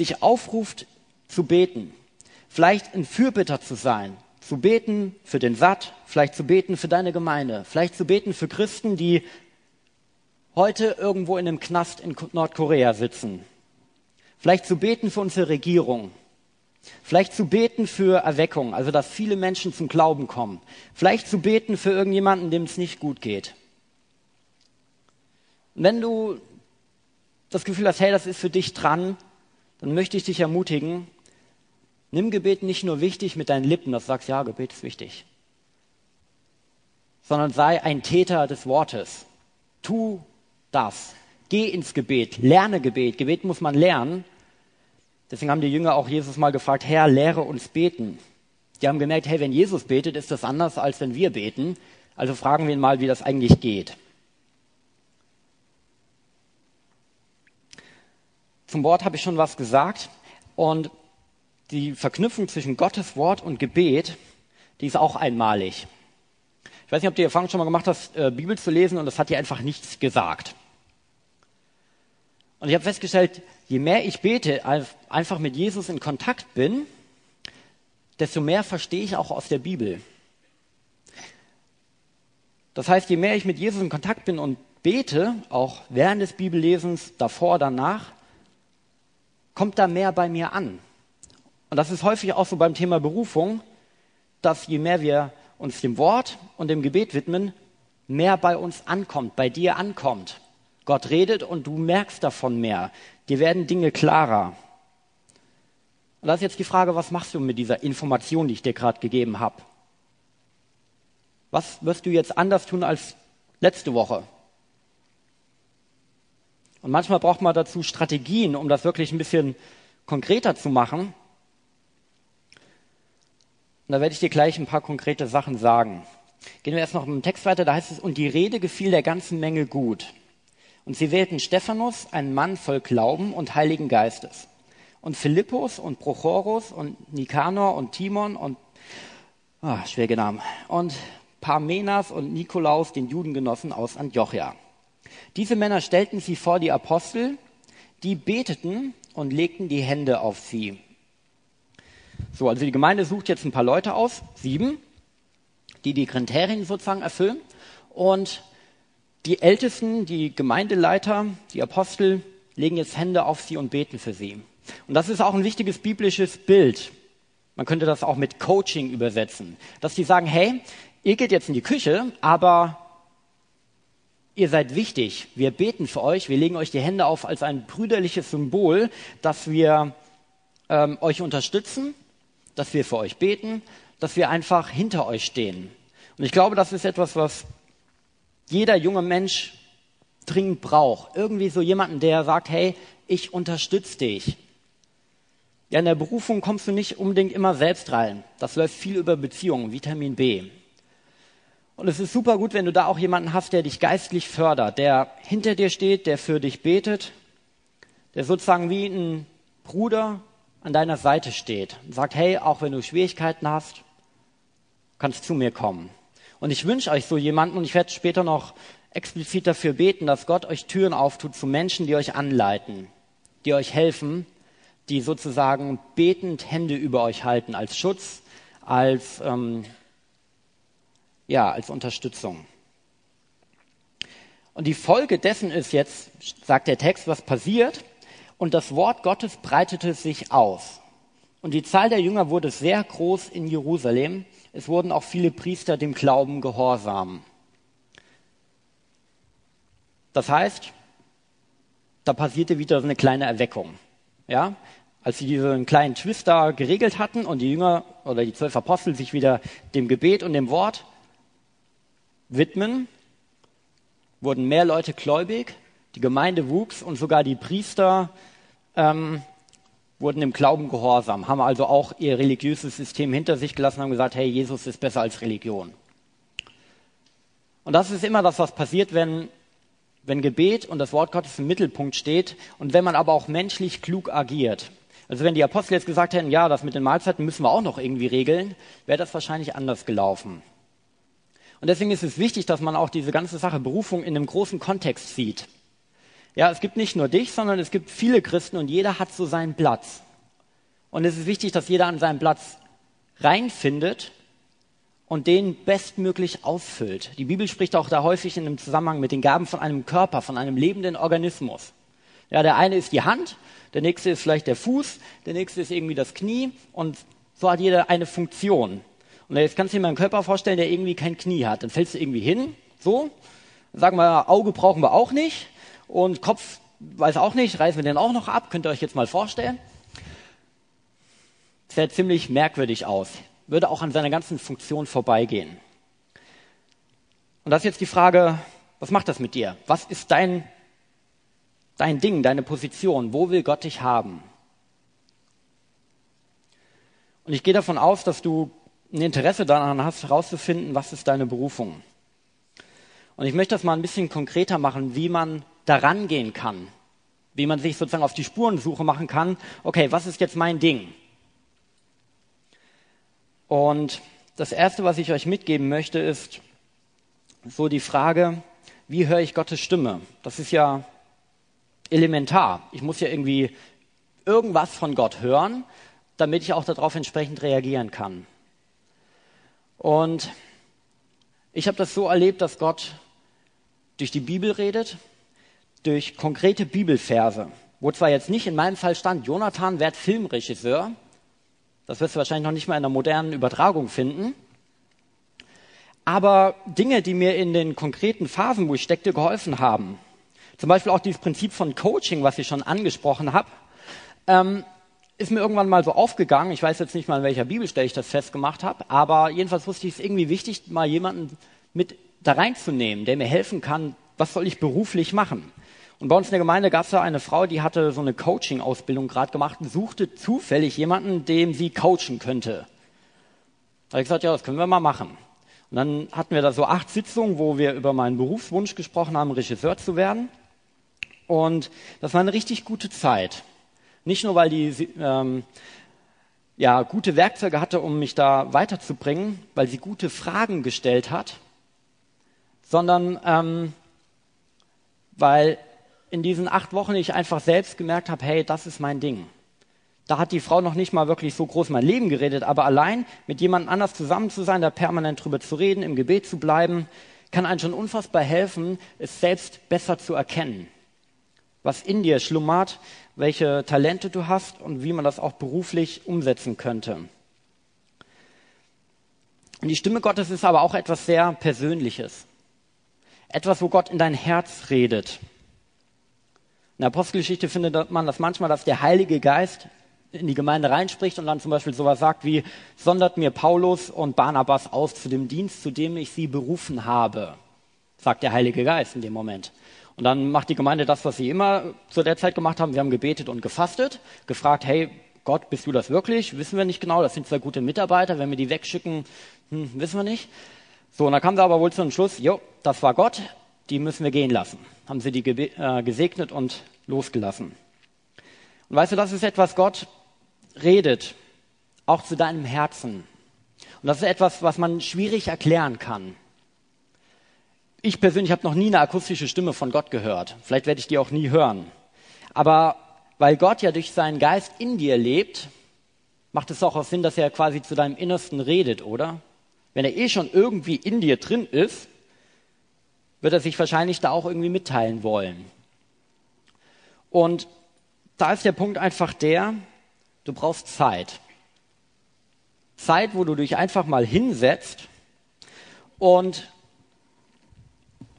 dich aufruft zu beten? Vielleicht ein Fürbitter zu sein, zu beten für den Satt, vielleicht zu beten für deine Gemeinde, vielleicht zu beten für Christen, die heute irgendwo in einem Knast in Nordkorea sitzen. Vielleicht zu beten für unsere Regierung. Vielleicht zu beten für Erweckung, also dass viele Menschen zum Glauben kommen. Vielleicht zu beten für irgendjemanden, dem es nicht gut geht. wenn du das Gefühl hast, hey, das ist für dich dran, dann möchte ich dich ermutigen, nimm Gebet nicht nur wichtig mit deinen Lippen, dass du sagst, ja, Gebet ist wichtig, sondern sei ein Täter des Wortes. Tu das. Geh ins Gebet, lerne Gebet. Gebet muss man lernen. Deswegen haben die Jünger auch Jesus mal gefragt, Herr, lehre uns beten. Die haben gemerkt, hey, wenn Jesus betet, ist das anders, als wenn wir beten. Also fragen wir ihn mal, wie das eigentlich geht. Zum Wort habe ich schon was gesagt. Und die Verknüpfung zwischen Gottes Wort und Gebet, die ist auch einmalig. Ich weiß nicht, ob du die Erfahrung schon mal gemacht hast, äh, Bibel zu lesen und das hat dir einfach nichts gesagt. Und ich habe festgestellt, je mehr ich bete, einfach mit Jesus in Kontakt bin, desto mehr verstehe ich auch aus der Bibel. Das heißt, je mehr ich mit Jesus in Kontakt bin und bete, auch während des Bibellesens, davor, danach, kommt da mehr bei mir an. Und das ist häufig auch so beim Thema Berufung, dass je mehr wir uns dem Wort und dem Gebet widmen, mehr bei uns ankommt, bei dir ankommt. Gott redet und du merkst davon mehr. Dir werden Dinge klarer. Und da ist jetzt die Frage, was machst du mit dieser Information, die ich dir gerade gegeben habe? Was wirst du jetzt anders tun als letzte Woche? Und manchmal braucht man dazu Strategien, um das wirklich ein bisschen konkreter zu machen. Und da werde ich dir gleich ein paar konkrete Sachen sagen. Gehen wir erst noch im Text weiter, da heißt es, und die Rede gefiel der ganzen Menge gut. Und sie wählten Stephanus, einen Mann voll Glauben und Heiligen Geistes. Und Philippus und Prochorus und Nikanor und Timon und, ah, schwierige Namen. Und Parmenas und Nikolaus, den Judengenossen aus Antiochia. Diese Männer stellten sie vor die Apostel, die beteten und legten die Hände auf sie. So, also die Gemeinde sucht jetzt ein paar Leute aus, sieben, die die Kriterien sozusagen erfüllen. Und die Ältesten, die Gemeindeleiter, die Apostel legen jetzt Hände auf sie und beten für sie. Und das ist auch ein wichtiges biblisches Bild. Man könnte das auch mit Coaching übersetzen. Dass die sagen, hey, ihr geht jetzt in die Küche, aber ihr seid wichtig. Wir beten für euch, wir legen euch die Hände auf als ein brüderliches Symbol, dass wir ähm, euch unterstützen, dass wir für euch beten, dass wir einfach hinter euch stehen. Und ich glaube, das ist etwas, was jeder junge Mensch dringend braucht. Irgendwie so jemanden, der sagt, hey, ich unterstütze dich. Ja, in der Berufung kommst du nicht unbedingt immer selbst rein. Das läuft viel über Beziehungen, Vitamin B. Und es ist super gut, wenn du da auch jemanden hast, der dich geistlich fördert, der hinter dir steht, der für dich betet, der sozusagen wie ein Bruder an deiner Seite steht und sagt, hey, auch wenn du Schwierigkeiten hast, kannst zu mir kommen. Und ich wünsche euch so jemanden, und ich werde später noch explizit dafür beten, dass Gott euch Türen auftut zu Menschen, die euch anleiten, die euch helfen, die sozusagen betend Hände über euch halten, als Schutz, als, ähm, ja, als Unterstützung. Und die Folge dessen ist jetzt, sagt der Text, was passiert. Und das Wort Gottes breitete sich aus. Und die Zahl der Jünger wurde sehr groß in Jerusalem. Es wurden auch viele Priester dem Glauben gehorsam. Das heißt, da passierte wieder so eine kleine Erweckung. Ja? Als sie diesen kleinen Twist da geregelt hatten und die Jünger oder die zwölf Apostel sich wieder dem Gebet und dem Wort widmen, wurden mehr Leute gläubig, die Gemeinde wuchs und sogar die Priester ähm, wurden im Glauben gehorsam, haben also auch ihr religiöses System hinter sich gelassen, haben gesagt, hey, Jesus ist besser als Religion. Und das ist immer das, was passiert, wenn wenn Gebet und das Wort Gottes im Mittelpunkt steht und wenn man aber auch menschlich klug agiert. Also wenn die Apostel jetzt gesagt hätten, ja, das mit den Mahlzeiten müssen wir auch noch irgendwie regeln, wäre das wahrscheinlich anders gelaufen. Und deswegen ist es wichtig, dass man auch diese ganze Sache Berufung in einem großen Kontext sieht. Ja, es gibt nicht nur dich, sondern es gibt viele Christen und jeder hat so seinen Platz. Und es ist wichtig, dass jeder an seinen Platz reinfindet und den bestmöglich ausfüllt. Die Bibel spricht auch da häufig in einem Zusammenhang mit den Gaben von einem Körper, von einem lebenden Organismus. Ja, der eine ist die Hand, der nächste ist vielleicht der Fuß, der nächste ist irgendwie das Knie und so hat jeder eine Funktion. Und jetzt kannst du dir mal einen Körper vorstellen, der irgendwie kein Knie hat. Dann fällst du irgendwie hin, so. Sagen wir, Auge brauchen wir auch nicht und Kopf weiß auch nicht, reißen wir den auch noch ab, könnt ihr euch jetzt mal vorstellen. Sieht ziemlich merkwürdig aus würde auch an seiner ganzen Funktion vorbeigehen. Und das ist jetzt die Frage, was macht das mit dir? Was ist dein, dein Ding, deine Position? Wo will Gott dich haben? Und ich gehe davon aus, dass du ein Interesse daran hast, herauszufinden, was ist deine Berufung. Und ich möchte das mal ein bisschen konkreter machen, wie man daran gehen kann, wie man sich sozusagen auf die Spurensuche machen kann. Okay, was ist jetzt mein Ding? Und das Erste, was ich euch mitgeben möchte, ist so die Frage, wie höre ich Gottes Stimme? Das ist ja elementar. Ich muss ja irgendwie irgendwas von Gott hören, damit ich auch darauf entsprechend reagieren kann. Und ich habe das so erlebt, dass Gott durch die Bibel redet, durch konkrete Bibelverse, wo zwar jetzt nicht in meinem Fall stand, Jonathan wird Filmregisseur, das wirst du wahrscheinlich noch nicht mal in einer modernen Übertragung finden. Aber Dinge, die mir in den konkreten Phasen, wo ich steckte, geholfen haben. Zum Beispiel auch dieses Prinzip von Coaching, was ich schon angesprochen habe, ähm, ist mir irgendwann mal so aufgegangen. Ich weiß jetzt nicht mal, in welcher Bibelstelle ich das festgemacht habe, aber jedenfalls wusste ich es irgendwie wichtig, mal jemanden mit da reinzunehmen, der mir helfen kann, was soll ich beruflich machen. Und bei uns in der Gemeinde gab es da eine Frau, die hatte so eine Coaching-Ausbildung gerade gemacht und suchte zufällig jemanden, dem sie coachen könnte. Da habe ich gesagt, ja, das können wir mal machen. Und dann hatten wir da so acht Sitzungen, wo wir über meinen Berufswunsch gesprochen haben, Regisseur zu werden. Und das war eine richtig gute Zeit. Nicht nur, weil die ähm, ja, gute Werkzeuge hatte, um mich da weiterzubringen, weil sie gute Fragen gestellt hat, sondern ähm, weil in diesen acht Wochen ich einfach selbst gemerkt habe, hey, das ist mein Ding. Da hat die Frau noch nicht mal wirklich so groß mein Leben geredet, aber allein mit jemand anders zusammen zu sein, da permanent drüber zu reden, im Gebet zu bleiben, kann einem schon unfassbar helfen, es selbst besser zu erkennen. Was in dir schlummert, welche Talente du hast und wie man das auch beruflich umsetzen könnte. Und die Stimme Gottes ist aber auch etwas sehr Persönliches. Etwas, wo Gott in dein Herz redet. In der Apostelgeschichte findet man das manchmal, dass der Heilige Geist in die Gemeinde reinspricht und dann zum Beispiel sowas sagt wie, sondert mir Paulus und Barnabas aus zu dem Dienst, zu dem ich sie berufen habe, sagt der Heilige Geist in dem Moment. Und dann macht die Gemeinde das, was sie immer zu der Zeit gemacht haben. Wir haben gebetet und gefastet, gefragt, hey, Gott, bist du das wirklich? Wissen wir nicht genau. Das sind zwei gute Mitarbeiter. Wenn wir die wegschicken, hm, wissen wir nicht. So, und dann kam sie aber wohl zum Schluss, jo, das war Gott, die müssen wir gehen lassen. Haben sie die äh, gesegnet und losgelassen. Und weißt du, das ist etwas, Gott redet, auch zu deinem Herzen. Und das ist etwas, was man schwierig erklären kann. Ich persönlich habe noch nie eine akustische Stimme von Gott gehört. Vielleicht werde ich die auch nie hören. Aber weil Gott ja durch seinen Geist in dir lebt, macht es auch Sinn, dass er quasi zu deinem Innersten redet, oder? Wenn er eh schon irgendwie in dir drin ist, wird er sich wahrscheinlich da auch irgendwie mitteilen wollen. Und da ist der Punkt einfach der, du brauchst Zeit. Zeit, wo du dich einfach mal hinsetzt und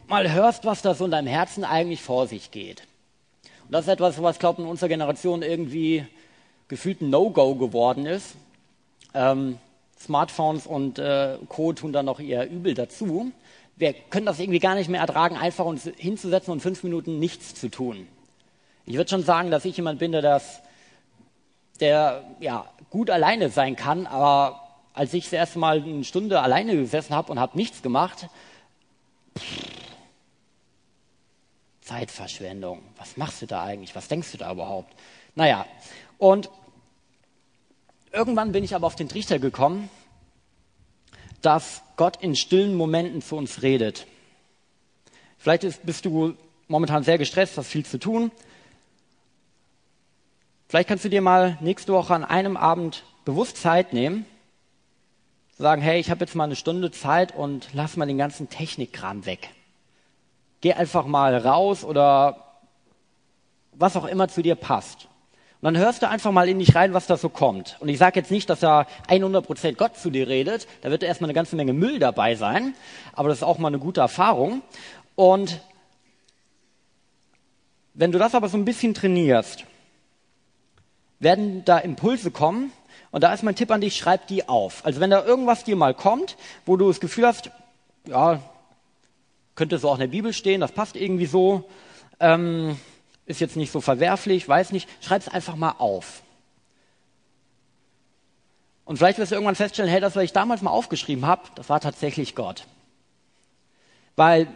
mal hörst, was da so in deinem Herzen eigentlich vor sich geht. Und das ist etwas, was, glaube ich, in unserer Generation irgendwie gefühlt ein No-Go geworden ist. Ähm, Smartphones und äh, Co. tun da noch eher übel dazu. Wir können das irgendwie gar nicht mehr ertragen, einfach uns hinzusetzen und fünf Minuten nichts zu tun. Ich würde schon sagen, dass ich jemand bin, der das, der ja gut alleine sein kann, aber als ich das erste Mal eine Stunde alleine gesessen habe und habe nichts gemacht, pff, Zeitverschwendung. Was machst du da eigentlich? Was denkst du da überhaupt? Naja, und irgendwann bin ich aber auf den Trichter gekommen, dass Gott in stillen Momenten zu uns redet. Vielleicht ist, bist du momentan sehr gestresst, hast viel zu tun. Vielleicht kannst du dir mal nächste Woche an einem Abend bewusst Zeit nehmen, sagen, hey, ich habe jetzt mal eine Stunde Zeit und lass mal den ganzen Technikkram weg geh einfach mal raus oder was auch immer zu dir passt. Und dann hörst du einfach mal in dich rein, was da so kommt. Und ich sage jetzt nicht, dass da 100% Gott zu dir redet. Da wird erstmal eine ganze Menge Müll dabei sein. Aber das ist auch mal eine gute Erfahrung. Und wenn du das aber so ein bisschen trainierst, werden da Impulse kommen. Und da ist mein Tipp an dich, schreib die auf. Also wenn da irgendwas dir mal kommt, wo du das Gefühl hast, ja, könnte so auch in der Bibel stehen, das passt irgendwie so, ähm, ist jetzt nicht so verwerflich, weiß nicht, schreib es einfach mal auf. Und vielleicht wirst du irgendwann feststellen, hey, das, was ich damals mal aufgeschrieben habe, das war tatsächlich Gott. Weil,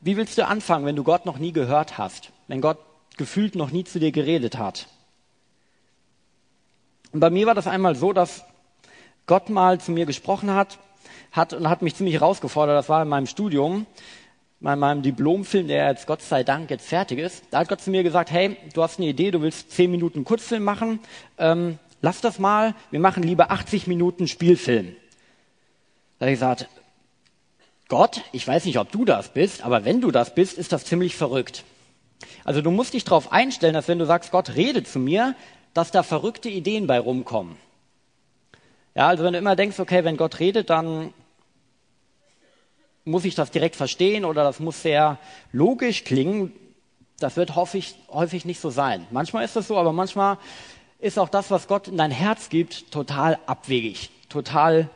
wie willst du anfangen, wenn du Gott noch nie gehört hast? Wenn Gott gefühlt noch nie zu dir geredet hat? Und bei mir war das einmal so, dass Gott mal zu mir gesprochen hat, hat und hat mich ziemlich herausgefordert. Das war in meinem Studium bei meinem Diplomfilm, der jetzt Gott sei Dank jetzt fertig ist, da hat Gott zu mir gesagt, hey, du hast eine Idee, du willst zehn Minuten Kurzfilm machen, ähm, lass das mal, wir machen lieber 80 Minuten Spielfilm. Da habe ich gesagt, Gott, ich weiß nicht, ob du das bist, aber wenn du das bist, ist das ziemlich verrückt. Also du musst dich darauf einstellen, dass wenn du sagst, Gott rede zu mir, dass da verrückte Ideen bei rumkommen. Ja, also wenn du immer denkst, okay, wenn Gott redet, dann muss ich das direkt verstehen oder das muss sehr logisch klingen. Das wird häufig, häufig nicht so sein. Manchmal ist das so, aber manchmal ist auch das, was Gott in dein Herz gibt, total abwegig, total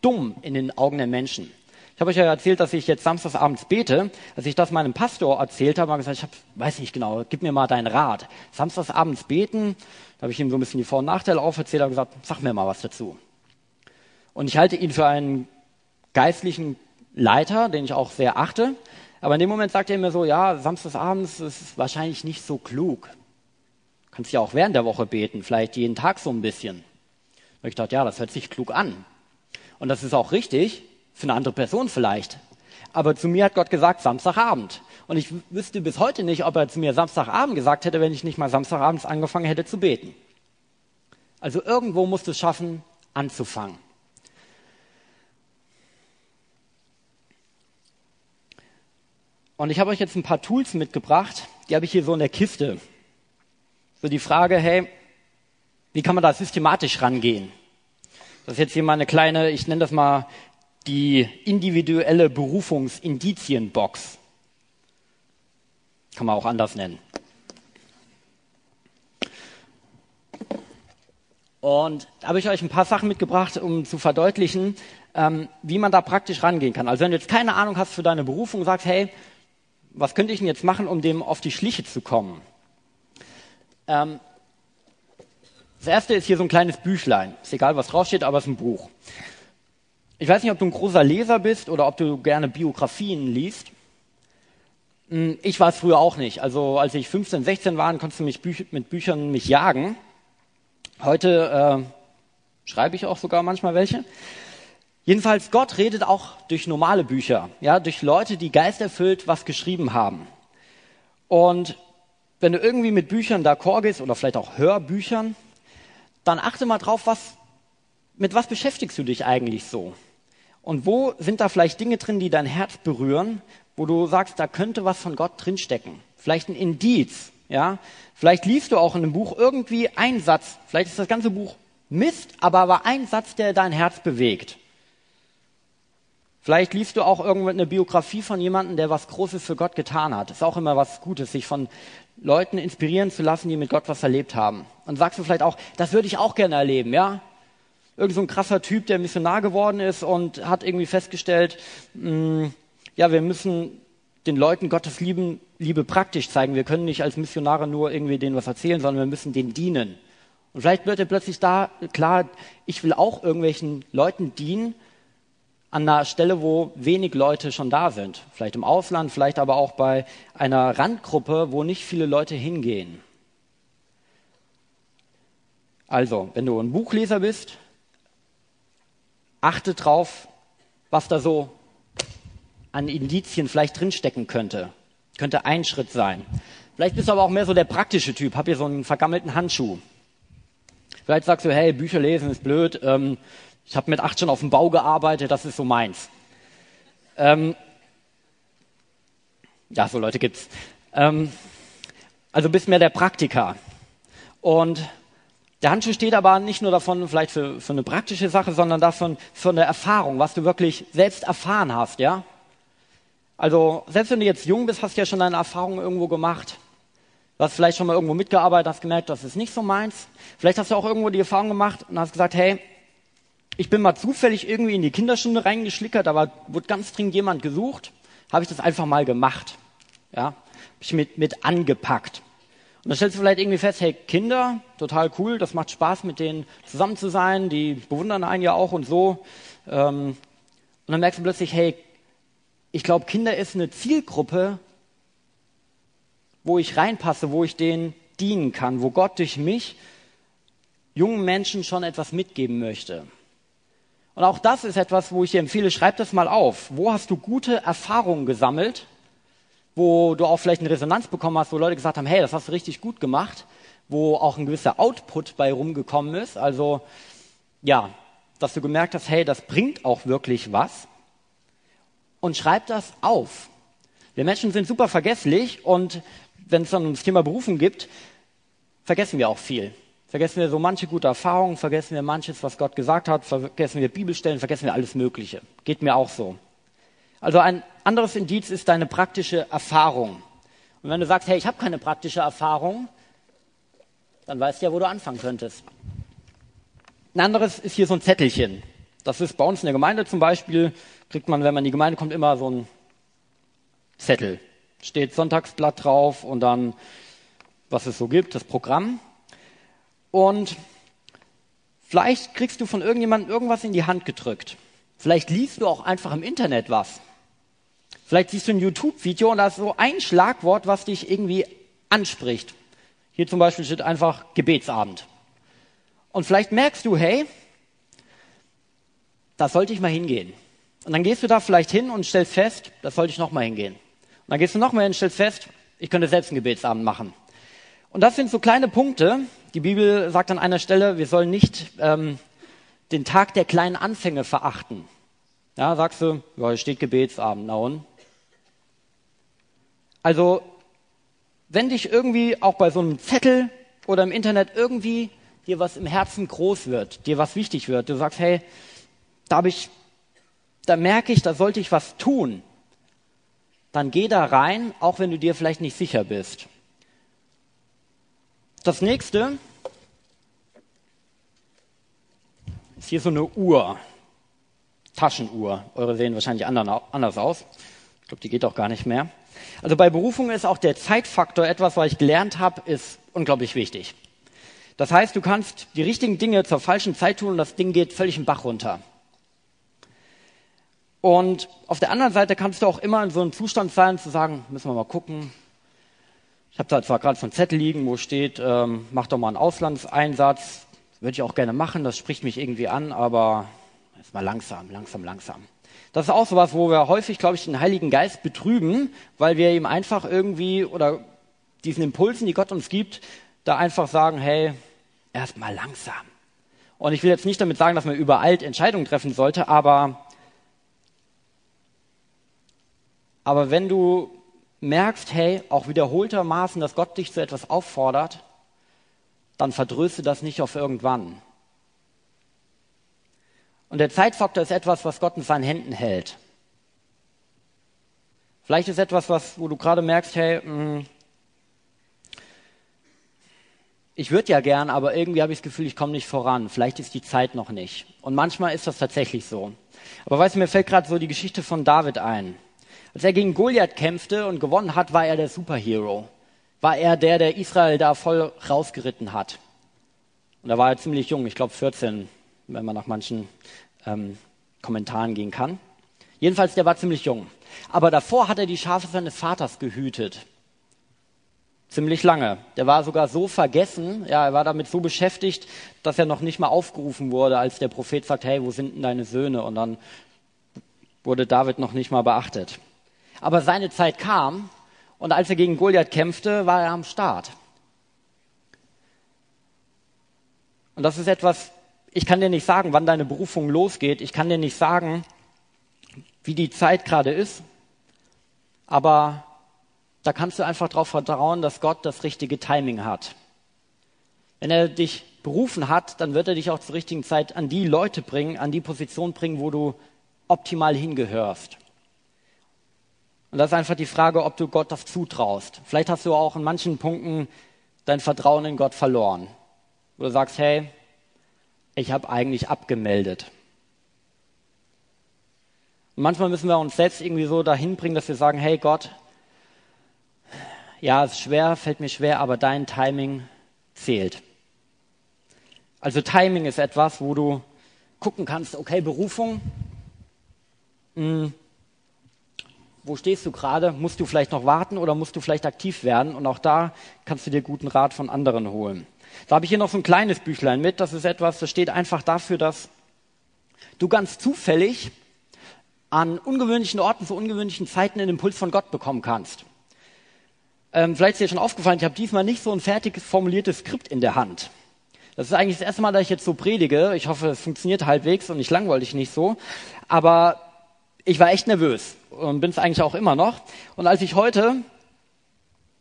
dumm in den Augen der Menschen. Ich habe euch ja erzählt, dass ich jetzt samstagsabends bete. Als ich das meinem Pastor erzählt habe, habe ich gesagt, ich hab, weiß nicht genau, gib mir mal deinen Rat. Samstagsabends beten, da habe ich ihm so ein bisschen die Vor- und Nachteile auferzählt, habe gesagt, sag mir mal was dazu. Und ich halte ihn für einen geistlichen Leiter, den ich auch sehr achte. Aber in dem Moment sagt er mir so, ja, samstagsabends ist wahrscheinlich nicht so klug. Kannst ja auch während der Woche beten, vielleicht jeden Tag so ein bisschen. Und ich dachte, ja, das hört sich klug an. Und das ist auch richtig, für eine andere Person vielleicht. Aber zu mir hat Gott gesagt, Samstagabend. Und ich wüsste bis heute nicht, ob er zu mir Samstagabend gesagt hätte, wenn ich nicht mal Samstagabends angefangen hätte zu beten. Also irgendwo musst du es schaffen, anzufangen. Und ich habe euch jetzt ein paar Tools mitgebracht, die habe ich hier so in der Kiste. So die Frage, hey, wie kann man da systematisch rangehen? Das ist jetzt hier mal eine kleine, ich nenne das mal die individuelle Berufungsindizienbox. Kann man auch anders nennen. Und da habe ich euch ein paar Sachen mitgebracht, um zu verdeutlichen, ähm, wie man da praktisch rangehen kann. Also wenn du jetzt keine Ahnung hast für deine Berufung, sagst, hey, was könnte ich denn jetzt machen, um dem auf die Schliche zu kommen? Ähm, das erste ist hier so ein kleines Büchlein. Ist egal, was draufsteht, aber es ist ein Buch. Ich weiß nicht, ob du ein großer Leser bist oder ob du gerne Biografien liest. Hm, ich war es früher auch nicht. Also als ich 15, 16 war, konntest du mich Büch mit Büchern mich jagen. Heute äh, schreibe ich auch sogar manchmal welche. Jedenfalls, Gott redet auch durch normale Bücher, ja, durch Leute, die geisterfüllt was geschrieben haben. Und wenn du irgendwie mit Büchern d'accord gehst oder vielleicht auch Hörbüchern, dann achte mal drauf, was, mit was beschäftigst du dich eigentlich so? Und wo sind da vielleicht Dinge drin, die dein Herz berühren, wo du sagst, da könnte was von Gott drinstecken? Vielleicht ein Indiz, ja? Vielleicht liest du auch in einem Buch irgendwie einen Satz. Vielleicht ist das ganze Buch Mist, aber war ein Satz, der dein Herz bewegt. Vielleicht liest du auch irgendeine Biografie von jemandem, der was Großes für Gott getan hat. Ist auch immer was Gutes, sich von Leuten inspirieren zu lassen, die mit Gott was erlebt haben. Und sagst du vielleicht auch, das würde ich auch gerne erleben, ja? Irgend so ein krasser Typ, der Missionar geworden ist und hat irgendwie festgestellt, mh, hm, ja, wir müssen den Leuten Gottes Lieben, Liebe praktisch zeigen. Wir können nicht als Missionare nur irgendwie denen was erzählen, sondern wir müssen denen dienen. Und vielleicht wird dir plötzlich da klar, ich will auch irgendwelchen Leuten dienen, an einer Stelle, wo wenig Leute schon da sind. Vielleicht im Ausland, vielleicht aber auch bei einer Randgruppe, wo nicht viele Leute hingehen. Also, wenn du ein Buchleser bist, achte drauf, was da so an Indizien vielleicht drinstecken könnte. Könnte ein Schritt sein. Vielleicht bist du aber auch mehr so der praktische Typ. Hab hier so einen vergammelten Handschuh. Vielleicht sagst du, hey, Bücher lesen ist blöd. Ähm, ich habe mit acht schon auf dem Bau gearbeitet, das ist so meins. Ähm, ja, so Leute gibt's. Ähm, also bist mehr der Praktiker. Und der Handschuh steht aber nicht nur davon vielleicht für, für eine praktische Sache, sondern davon von der Erfahrung, was du wirklich selbst erfahren hast, ja? Also, selbst wenn du jetzt jung bist, hast du ja schon deine Erfahrungen irgendwo gemacht. Du hast vielleicht schon mal irgendwo mitgearbeitet, hast gemerkt, das ist nicht so meins. Vielleicht hast du auch irgendwo die Erfahrung gemacht und hast gesagt, hey, ich bin mal zufällig irgendwie in die Kinderstunde reingeschlickert, aber wurde ganz dringend jemand gesucht, habe ich das einfach mal gemacht. Ja, habe ich mit, mit angepackt. Und dann stellst du vielleicht irgendwie fest, hey, Kinder, total cool, das macht Spaß, mit denen zusammen zu sein, die bewundern einen ja auch und so. Ähm, und dann merkst du plötzlich, hey, ich glaube, Kinder ist eine Zielgruppe, wo ich reinpasse, wo ich denen dienen kann, wo Gott durch mich jungen Menschen schon etwas mitgeben möchte. Und auch das ist etwas, wo ich dir empfehle, schreib das mal auf. Wo hast du gute Erfahrungen gesammelt, wo du auch vielleicht eine Resonanz bekommen hast, wo Leute gesagt haben, hey, das hast du richtig gut gemacht, wo auch ein gewisser Output bei rumgekommen ist. Also ja, dass du gemerkt hast, hey, das bringt auch wirklich was. Und schreib das auf. Wir Menschen sind super vergesslich und wenn es dann ums Thema Berufen gibt, vergessen wir auch viel. Vergessen wir so manche gute Erfahrungen, vergessen wir manches, was Gott gesagt hat, vergessen wir Bibelstellen, vergessen wir alles Mögliche. Geht mir auch so. Also ein anderes Indiz ist deine praktische Erfahrung. Und wenn du sagst, hey, ich habe keine praktische Erfahrung, dann weißt du ja, wo du anfangen könntest. Ein anderes ist hier so ein Zettelchen. Das ist bei uns in der Gemeinde zum Beispiel, kriegt man, wenn man in die Gemeinde kommt, immer so ein Zettel. Steht Sonntagsblatt drauf und dann, was es so gibt, das Programm. Und vielleicht kriegst du von irgendjemandem irgendwas in die Hand gedrückt. Vielleicht liest du auch einfach im Internet was. Vielleicht siehst du ein YouTube-Video und da ist so ein Schlagwort, was dich irgendwie anspricht. Hier zum Beispiel steht einfach Gebetsabend. Und vielleicht merkst du, hey, da sollte ich mal hingehen. Und dann gehst du da vielleicht hin und stellst fest, da sollte ich noch mal hingehen. Und dann gehst du noch mal hin und stellst fest, ich könnte selbst einen Gebetsabend machen. Und das sind so kleine Punkte. Die Bibel sagt an einer Stelle, wir sollen nicht ähm, den Tag der kleinen Anfänge verachten. Ja, sagst du, ja, hier steht Gebetsabend, na und? Also, wenn dich irgendwie auch bei so einem Zettel oder im Internet irgendwie dir was im Herzen groß wird, dir was wichtig wird, du sagst, hey, da habe ich, da merke ich, da sollte ich was tun, dann geh da rein, auch wenn du dir vielleicht nicht sicher bist. Das nächste ist hier so eine Uhr, Taschenuhr. Eure sehen wahrscheinlich anders aus. Ich glaube, die geht auch gar nicht mehr. Also bei Berufung ist auch der Zeitfaktor etwas, was ich gelernt habe, ist unglaublich wichtig. Das heißt, du kannst die richtigen Dinge zur falschen Zeit tun und das Ding geht völlig im Bach runter. Und auf der anderen Seite kannst du auch immer in so einem Zustand sein, zu sagen, müssen wir mal gucken. Ich habe da zwar gerade einen Zettel liegen, wo steht, ähm, mach doch mal einen Auslandseinsatz. Würde ich auch gerne machen, das spricht mich irgendwie an, aber jetzt mal langsam, langsam, langsam. Das ist auch sowas, wo wir häufig, glaube ich, den Heiligen Geist betrüben, weil wir ihm einfach irgendwie oder diesen Impulsen, die Gott uns gibt, da einfach sagen, hey, erst mal langsam. Und ich will jetzt nicht damit sagen, dass man überall Entscheidungen treffen sollte, aber, aber wenn du merkst, hey, auch wiederholtermaßen, dass Gott dich zu etwas auffordert, dann verdröste das nicht auf irgendwann, und der Zeitfaktor ist etwas, was Gott in seinen Händen hält. Vielleicht ist etwas, was, wo du gerade merkst, hey, mh, mm, ich würde ja gern, aber irgendwie habe ich das Gefühl, ich komme nicht voran. Vielleicht ist die Zeit noch nicht. Und manchmal ist das tatsächlich so. Aber weißt du, mir fällt gerade so die Geschichte von David ein. Als er gegen Goliath kämpfte und gewonnen hat, war er der Superhero. War er der, der Israel da voll rausgeritten hat. Und da war er ziemlich jung, ich glaube 14, wenn man nach manchen ähm, Kommentaren gehen kann. Jedenfalls, der war ziemlich jung. Aber davor hat er die Schafe seines Vaters gehütet. Ziemlich lange. Der war sogar so vergessen, ja, er war damit so beschäftigt, dass er noch nicht mal aufgerufen wurde, als der Prophet sagt, hey, wo sind denn deine Söhne? Und dann wurde David noch nicht mal beachtet. Aber seine Zeit kam und als er gegen Goliath kämpfte, war er am Start. Und das ist etwas, ich kann dir nicht sagen, wann deine Berufung losgeht. Ich kann dir nicht sagen, wie die Zeit gerade ist. Aber da kannst du einfach darauf vertrauen, dass Gott das richtige Timing hat. Wenn er dich berufen hat, dann wird er dich auch zur richtigen Zeit an die Leute bringen, an die Position bringen, wo du optimal hingehörst. Und das ist einfach die Frage, ob du Gott das zutraust. Vielleicht hast du auch in manchen Punkten dein Vertrauen in Gott verloren. Wo du sagst, hey, ich habe eigentlich abgemeldet. Und manchmal müssen wir uns selbst irgendwie so dahin bringen, dass wir sagen, hey Gott, ja, es ist schwer, fällt mir schwer, aber dein Timing zählt. Also Timing ist etwas, wo du gucken kannst, okay, Berufung, hm, wo stehst du gerade? Musst du vielleicht noch warten oder musst du vielleicht aktiv werden? Und auch da kannst du dir guten Rat von anderen holen. Da habe ich hier noch so ein kleines Büchlein mit. Das ist etwas, das steht einfach dafür, dass du ganz zufällig an ungewöhnlichen Orten zu ungewöhnlichen Zeiten einen Impuls von Gott bekommen kannst. Ähm, vielleicht ist dir schon aufgefallen, ich habe diesmal nicht so ein fertiges formuliertes Skript in der Hand. Das ist eigentlich das erste Mal, dass ich jetzt so predige. Ich hoffe, es funktioniert halbwegs und ich langweile dich nicht so. Aber ich war echt nervös und bin es eigentlich auch immer noch. Und als ich heute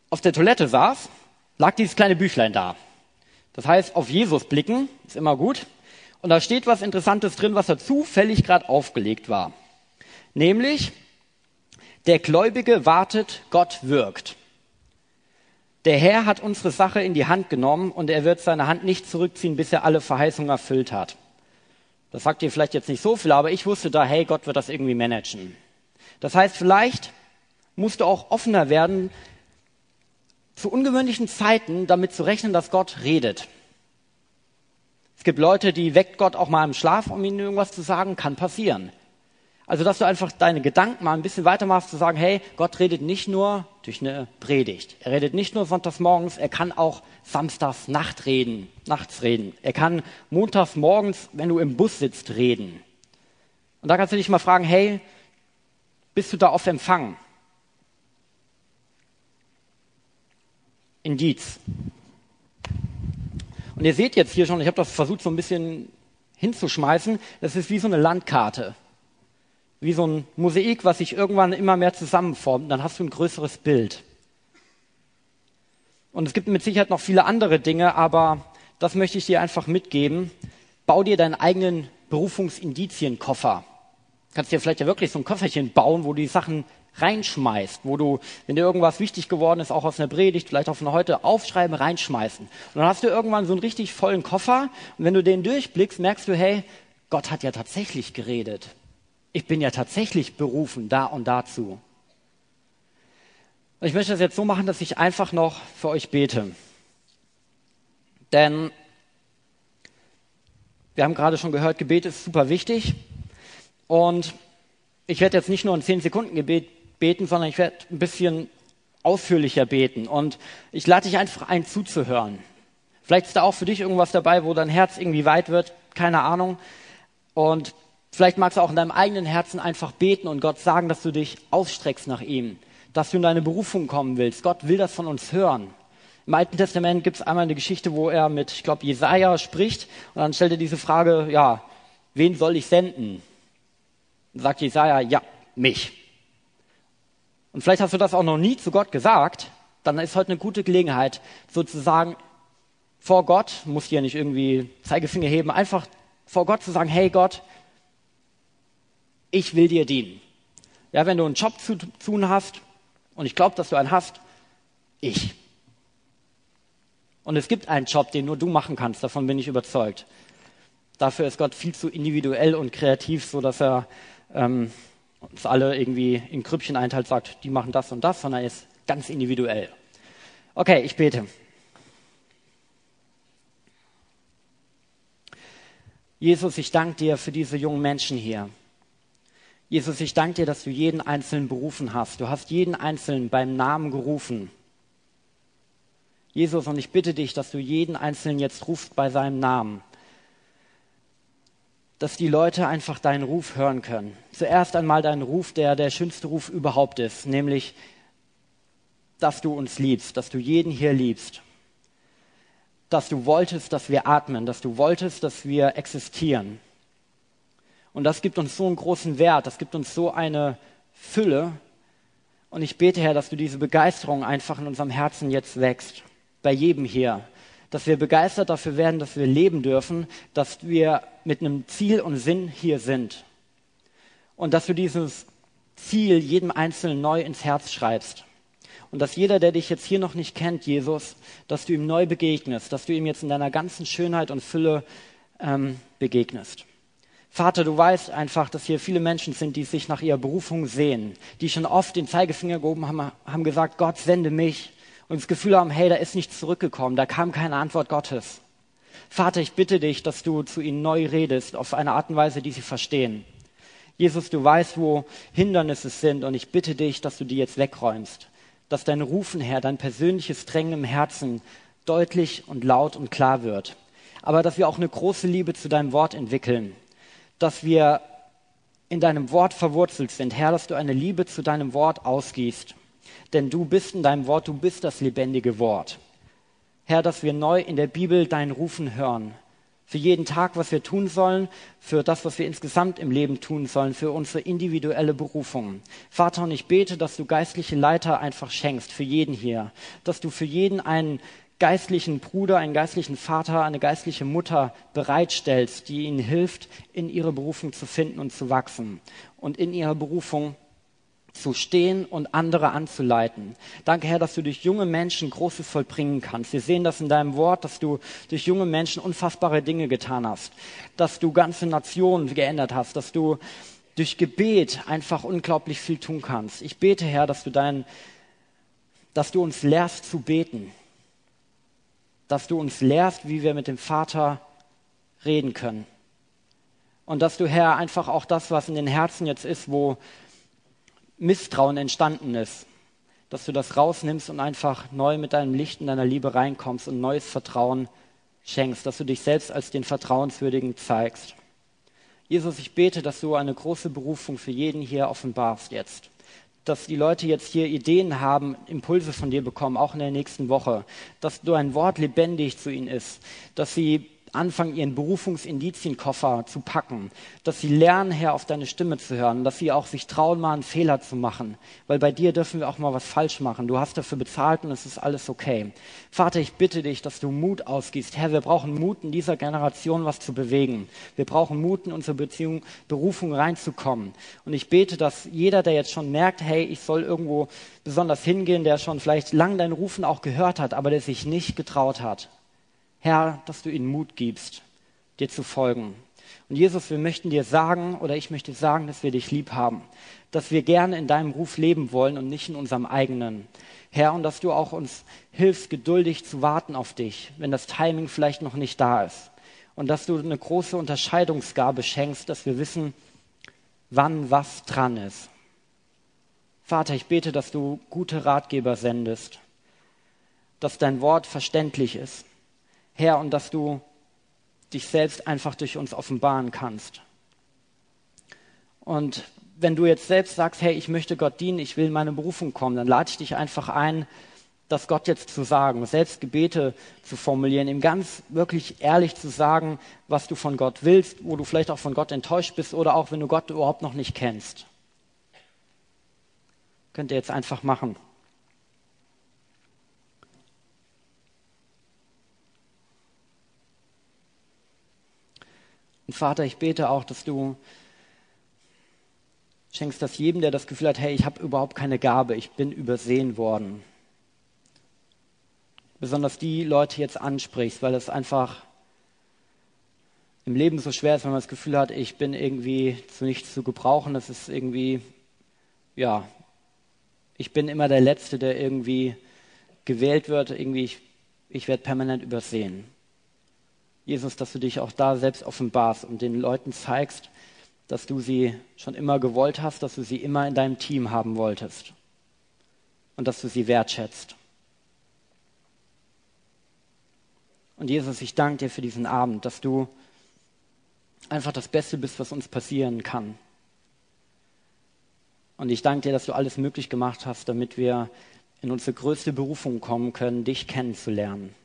auf der Toilette saß, lag dieses kleine Büchlein da. Das heißt, auf Jesus blicken ist immer gut. Und da steht was Interessantes drin, was da zufällig gerade aufgelegt war. Nämlich, der Gläubige wartet, Gott wirkt. Der Herr hat unsere Sache in die Hand genommen und er wird seine Hand nicht zurückziehen, bis er alle Verheißungen erfüllt hat. Das sagt dir vielleicht jetzt nicht so viel, aber ich wusste da, hey, Gott wird das irgendwie managen. Das heißt, vielleicht musst du auch offener werden, zu ungewöhnlichen Zeiten damit zu rechnen, dass Gott redet. Es gibt Leute, die weckt Gott auch mal im Schlaf, um ihnen irgendwas zu sagen, kann passieren. Also, dass du einfach deine Gedanken mal ein bisschen weitermachst, zu sagen, hey, Gott redet nicht nur durch eine Predigt. Er redet nicht nur sonntags morgens, er kann auch samstags Nacht reden, nachts reden. Er kann montags morgens, wenn du im Bus sitzt, reden. Und da kannst du dich mal fragen, hey, bist du da auf Empfang? Indiz. Und ihr seht jetzt hier schon, ich habe das versucht so ein bisschen hinzuschmeißen, das ist wie so eine Landkarte. Wie so ein Mosaik, was sich irgendwann immer mehr zusammenformt. Dann hast du ein größeres Bild. Und es gibt mit Sicherheit noch viele andere Dinge, aber das möchte ich dir einfach mitgeben. Bau dir deinen eigenen Berufungsindizienkoffer. Kannst dir vielleicht ja wirklich so ein Kofferchen bauen, wo du die Sachen reinschmeißt, wo du, wenn dir irgendwas wichtig geworden ist, auch aus einer Predigt, vielleicht auch von heute, aufschreiben, reinschmeißen. Und dann hast du irgendwann so einen richtig vollen Koffer und wenn du den durchblickst, merkst du, hey, Gott hat ja tatsächlich geredet. Ich bin ja tatsächlich berufen, da und dazu. Und ich möchte das jetzt so machen, dass ich einfach noch für euch bete. Denn wir haben gerade schon gehört, Gebet ist super wichtig. Und ich werde jetzt nicht nur ein 10 Sekunden Gebet beten, sondern ich werde ein bisschen ausführlicher beten. Und ich lade dich einfach ein, zuzuhören. Vielleicht ist da auch für dich irgendwas dabei, wo dein Herz irgendwie weit wird, keine Ahnung. Und vielleicht magst du auch in deinem eigenen Herzen einfach beten und Gott sagen, dass du dich ausstreckst nach ihm, dass du in deine Berufung kommen willst. Gott will das von uns hören. Im Alten Testament gibt es einmal eine Geschichte, wo er mit, ich glaube, Jesaja spricht und dann stellt er diese Frage, ja, wen soll ich senden? Und sagt Jesaja, ja, mich und vielleicht hast du das auch noch nie zu Gott gesagt, dann ist heute eine gute Gelegenheit, sozusagen vor Gott, muss hier nicht irgendwie Zeigefinger heben, einfach vor Gott zu sagen, hey Gott, ich will dir dienen. Ja, wenn du einen Job zu tun hast, und ich glaube, dass du einen hast, ich. Und es gibt einen Job, den nur du machen kannst, davon bin ich überzeugt. Dafür ist Gott viel zu individuell und kreativ, so dass er ähm, uns alle irgendwie in Grüppchen einteilt, sagt, die machen das und das, sondern er ist ganz individuell. Okay, ich bete. Jesus, ich danke dir für diese jungen Menschen hier. Jesus, ich danke dir, dass du jeden Einzelnen berufen hast. Du hast jeden Einzelnen beim Namen gerufen. Jesus, und ich bitte dich, dass du jeden Einzelnen jetzt rufst bei seinem Namen dass die Leute einfach deinen Ruf hören können. Zuerst einmal deinen Ruf, der der schönste Ruf überhaupt ist, nämlich, dass du uns liebst, dass du jeden hier liebst, dass du wolltest, dass wir atmen, dass du wolltest, dass wir existieren. Und das gibt uns so einen großen Wert, das gibt uns so eine Fülle. Und ich bete, Herr, dass du diese Begeisterung einfach in unserem Herzen jetzt wächst, bei jedem hier, dass wir begeistert dafür werden, dass wir leben dürfen, dass wir mit einem Ziel und Sinn hier sind. Und dass du dieses Ziel jedem Einzelnen neu ins Herz schreibst. Und dass jeder, der dich jetzt hier noch nicht kennt, Jesus, dass du ihm neu begegnest, dass du ihm jetzt in deiner ganzen Schönheit und Fülle ähm, begegnest. Vater, du weißt einfach, dass hier viele Menschen sind, die sich nach ihrer Berufung sehen, die schon oft den Zeigefinger gehoben haben, haben gesagt, Gott sende mich und das Gefühl haben, hey, da ist nichts zurückgekommen, da kam keine Antwort Gottes. Vater, ich bitte dich, dass du zu ihnen neu redest, auf eine Art und Weise, die sie verstehen. Jesus, du weißt, wo Hindernisse sind und ich bitte dich, dass du die jetzt wegräumst, dass dein Rufen, Herr, dein persönliches Drängen im Herzen deutlich und laut und klar wird. Aber dass wir auch eine große Liebe zu deinem Wort entwickeln, dass wir in deinem Wort verwurzelt sind. Herr, dass du eine Liebe zu deinem Wort ausgießt denn du bist in deinem Wort, du bist das lebendige Wort. Herr, dass wir neu in der Bibel dein Rufen hören. Für jeden Tag, was wir tun sollen, für das, was wir insgesamt im Leben tun sollen, für unsere individuelle Berufung. Vater, und ich bete, dass du geistliche Leiter einfach schenkst, für jeden hier. Dass du für jeden einen geistlichen Bruder, einen geistlichen Vater, eine geistliche Mutter bereitstellst, die ihnen hilft, in ihre Berufung zu finden und zu wachsen. Und in ihrer Berufung zu stehen und andere anzuleiten. Danke, Herr, dass du durch junge Menschen Großes vollbringen kannst. Wir sehen das in deinem Wort, dass du durch junge Menschen unfassbare Dinge getan hast, dass du ganze Nationen geändert hast, dass du durch Gebet einfach unglaublich viel tun kannst. Ich bete, Herr, dass du dein, dass du uns lehrst zu beten, dass du uns lehrst, wie wir mit dem Vater reden können. Und dass du, Herr, einfach auch das, was in den Herzen jetzt ist, wo Misstrauen entstanden ist, dass du das rausnimmst und einfach neu mit deinem Licht und deiner Liebe reinkommst und neues Vertrauen schenkst, dass du dich selbst als den Vertrauenswürdigen zeigst. Jesus, ich bete, dass du eine große Berufung für jeden hier offenbarst jetzt. Dass die Leute jetzt hier Ideen haben, Impulse von dir bekommen, auch in der nächsten Woche. Dass du ein Wort lebendig zu ihnen ist. Dass sie anfangen, ihren Berufungsindizienkoffer zu packen, dass sie lernen, Herr, auf deine Stimme zu hören, dass sie auch sich trauen, mal einen Fehler zu machen, weil bei dir dürfen wir auch mal was falsch machen. Du hast dafür bezahlt und es ist alles okay. Vater, ich bitte dich, dass du Mut ausgießt. Herr, wir brauchen Mut in dieser Generation, was zu bewegen. Wir brauchen Mut in unsere Beziehung, Berufung reinzukommen. Und ich bete, dass jeder, der jetzt schon merkt, hey, ich soll irgendwo besonders hingehen, der schon vielleicht lang dein Rufen auch gehört hat, aber der sich nicht getraut hat, Herr, dass du ihnen Mut gibst, dir zu folgen. Und Jesus, wir möchten dir sagen, oder ich möchte sagen, dass wir dich lieb haben, dass wir gerne in deinem Ruf leben wollen und nicht in unserem eigenen. Herr, und dass du auch uns hilfst, geduldig zu warten auf dich, wenn das Timing vielleicht noch nicht da ist. Und dass du eine große Unterscheidungsgabe schenkst, dass wir wissen, wann was dran ist. Vater, ich bete, dass du gute Ratgeber sendest, dass dein Wort verständlich ist, Herr, und dass du dich selbst einfach durch uns offenbaren kannst. Und wenn du jetzt selbst sagst, hey, ich möchte Gott dienen, ich will in meine Berufung kommen, dann lade ich dich einfach ein, das Gott jetzt zu sagen, selbst Gebete zu formulieren, ihm ganz wirklich ehrlich zu sagen, was du von Gott willst, wo du vielleicht auch von Gott enttäuscht bist oder auch wenn du Gott überhaupt noch nicht kennst. Könnt ihr jetzt einfach machen. Und Vater, ich bete auch, dass du schenkst das jedem, der das Gefühl hat, hey, ich habe überhaupt keine Gabe, ich bin übersehen worden. Besonders die Leute jetzt ansprichst, weil es einfach im Leben so schwer ist, wenn man das Gefühl hat, ich bin irgendwie zu nichts zu gebrauchen. Das ist irgendwie, ja, ich bin immer der Letzte, der irgendwie gewählt wird. Irgendwie, ich, ich werde permanent übersehen. Jesus, dass du dich auch da selbst offenbarst und den Leuten zeigst, dass du sie schon immer gewollt hast, dass du sie immer in deinem Team haben wolltest und dass du sie wertschätzt. Und Jesus, ich danke dir für diesen Abend, dass du einfach das Beste bist, was uns passieren kann. Und ich danke dir, dass du alles möglich gemacht hast, damit wir in unsere größte Berufung kommen können, dich kennenzulernen.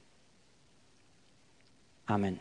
Amen.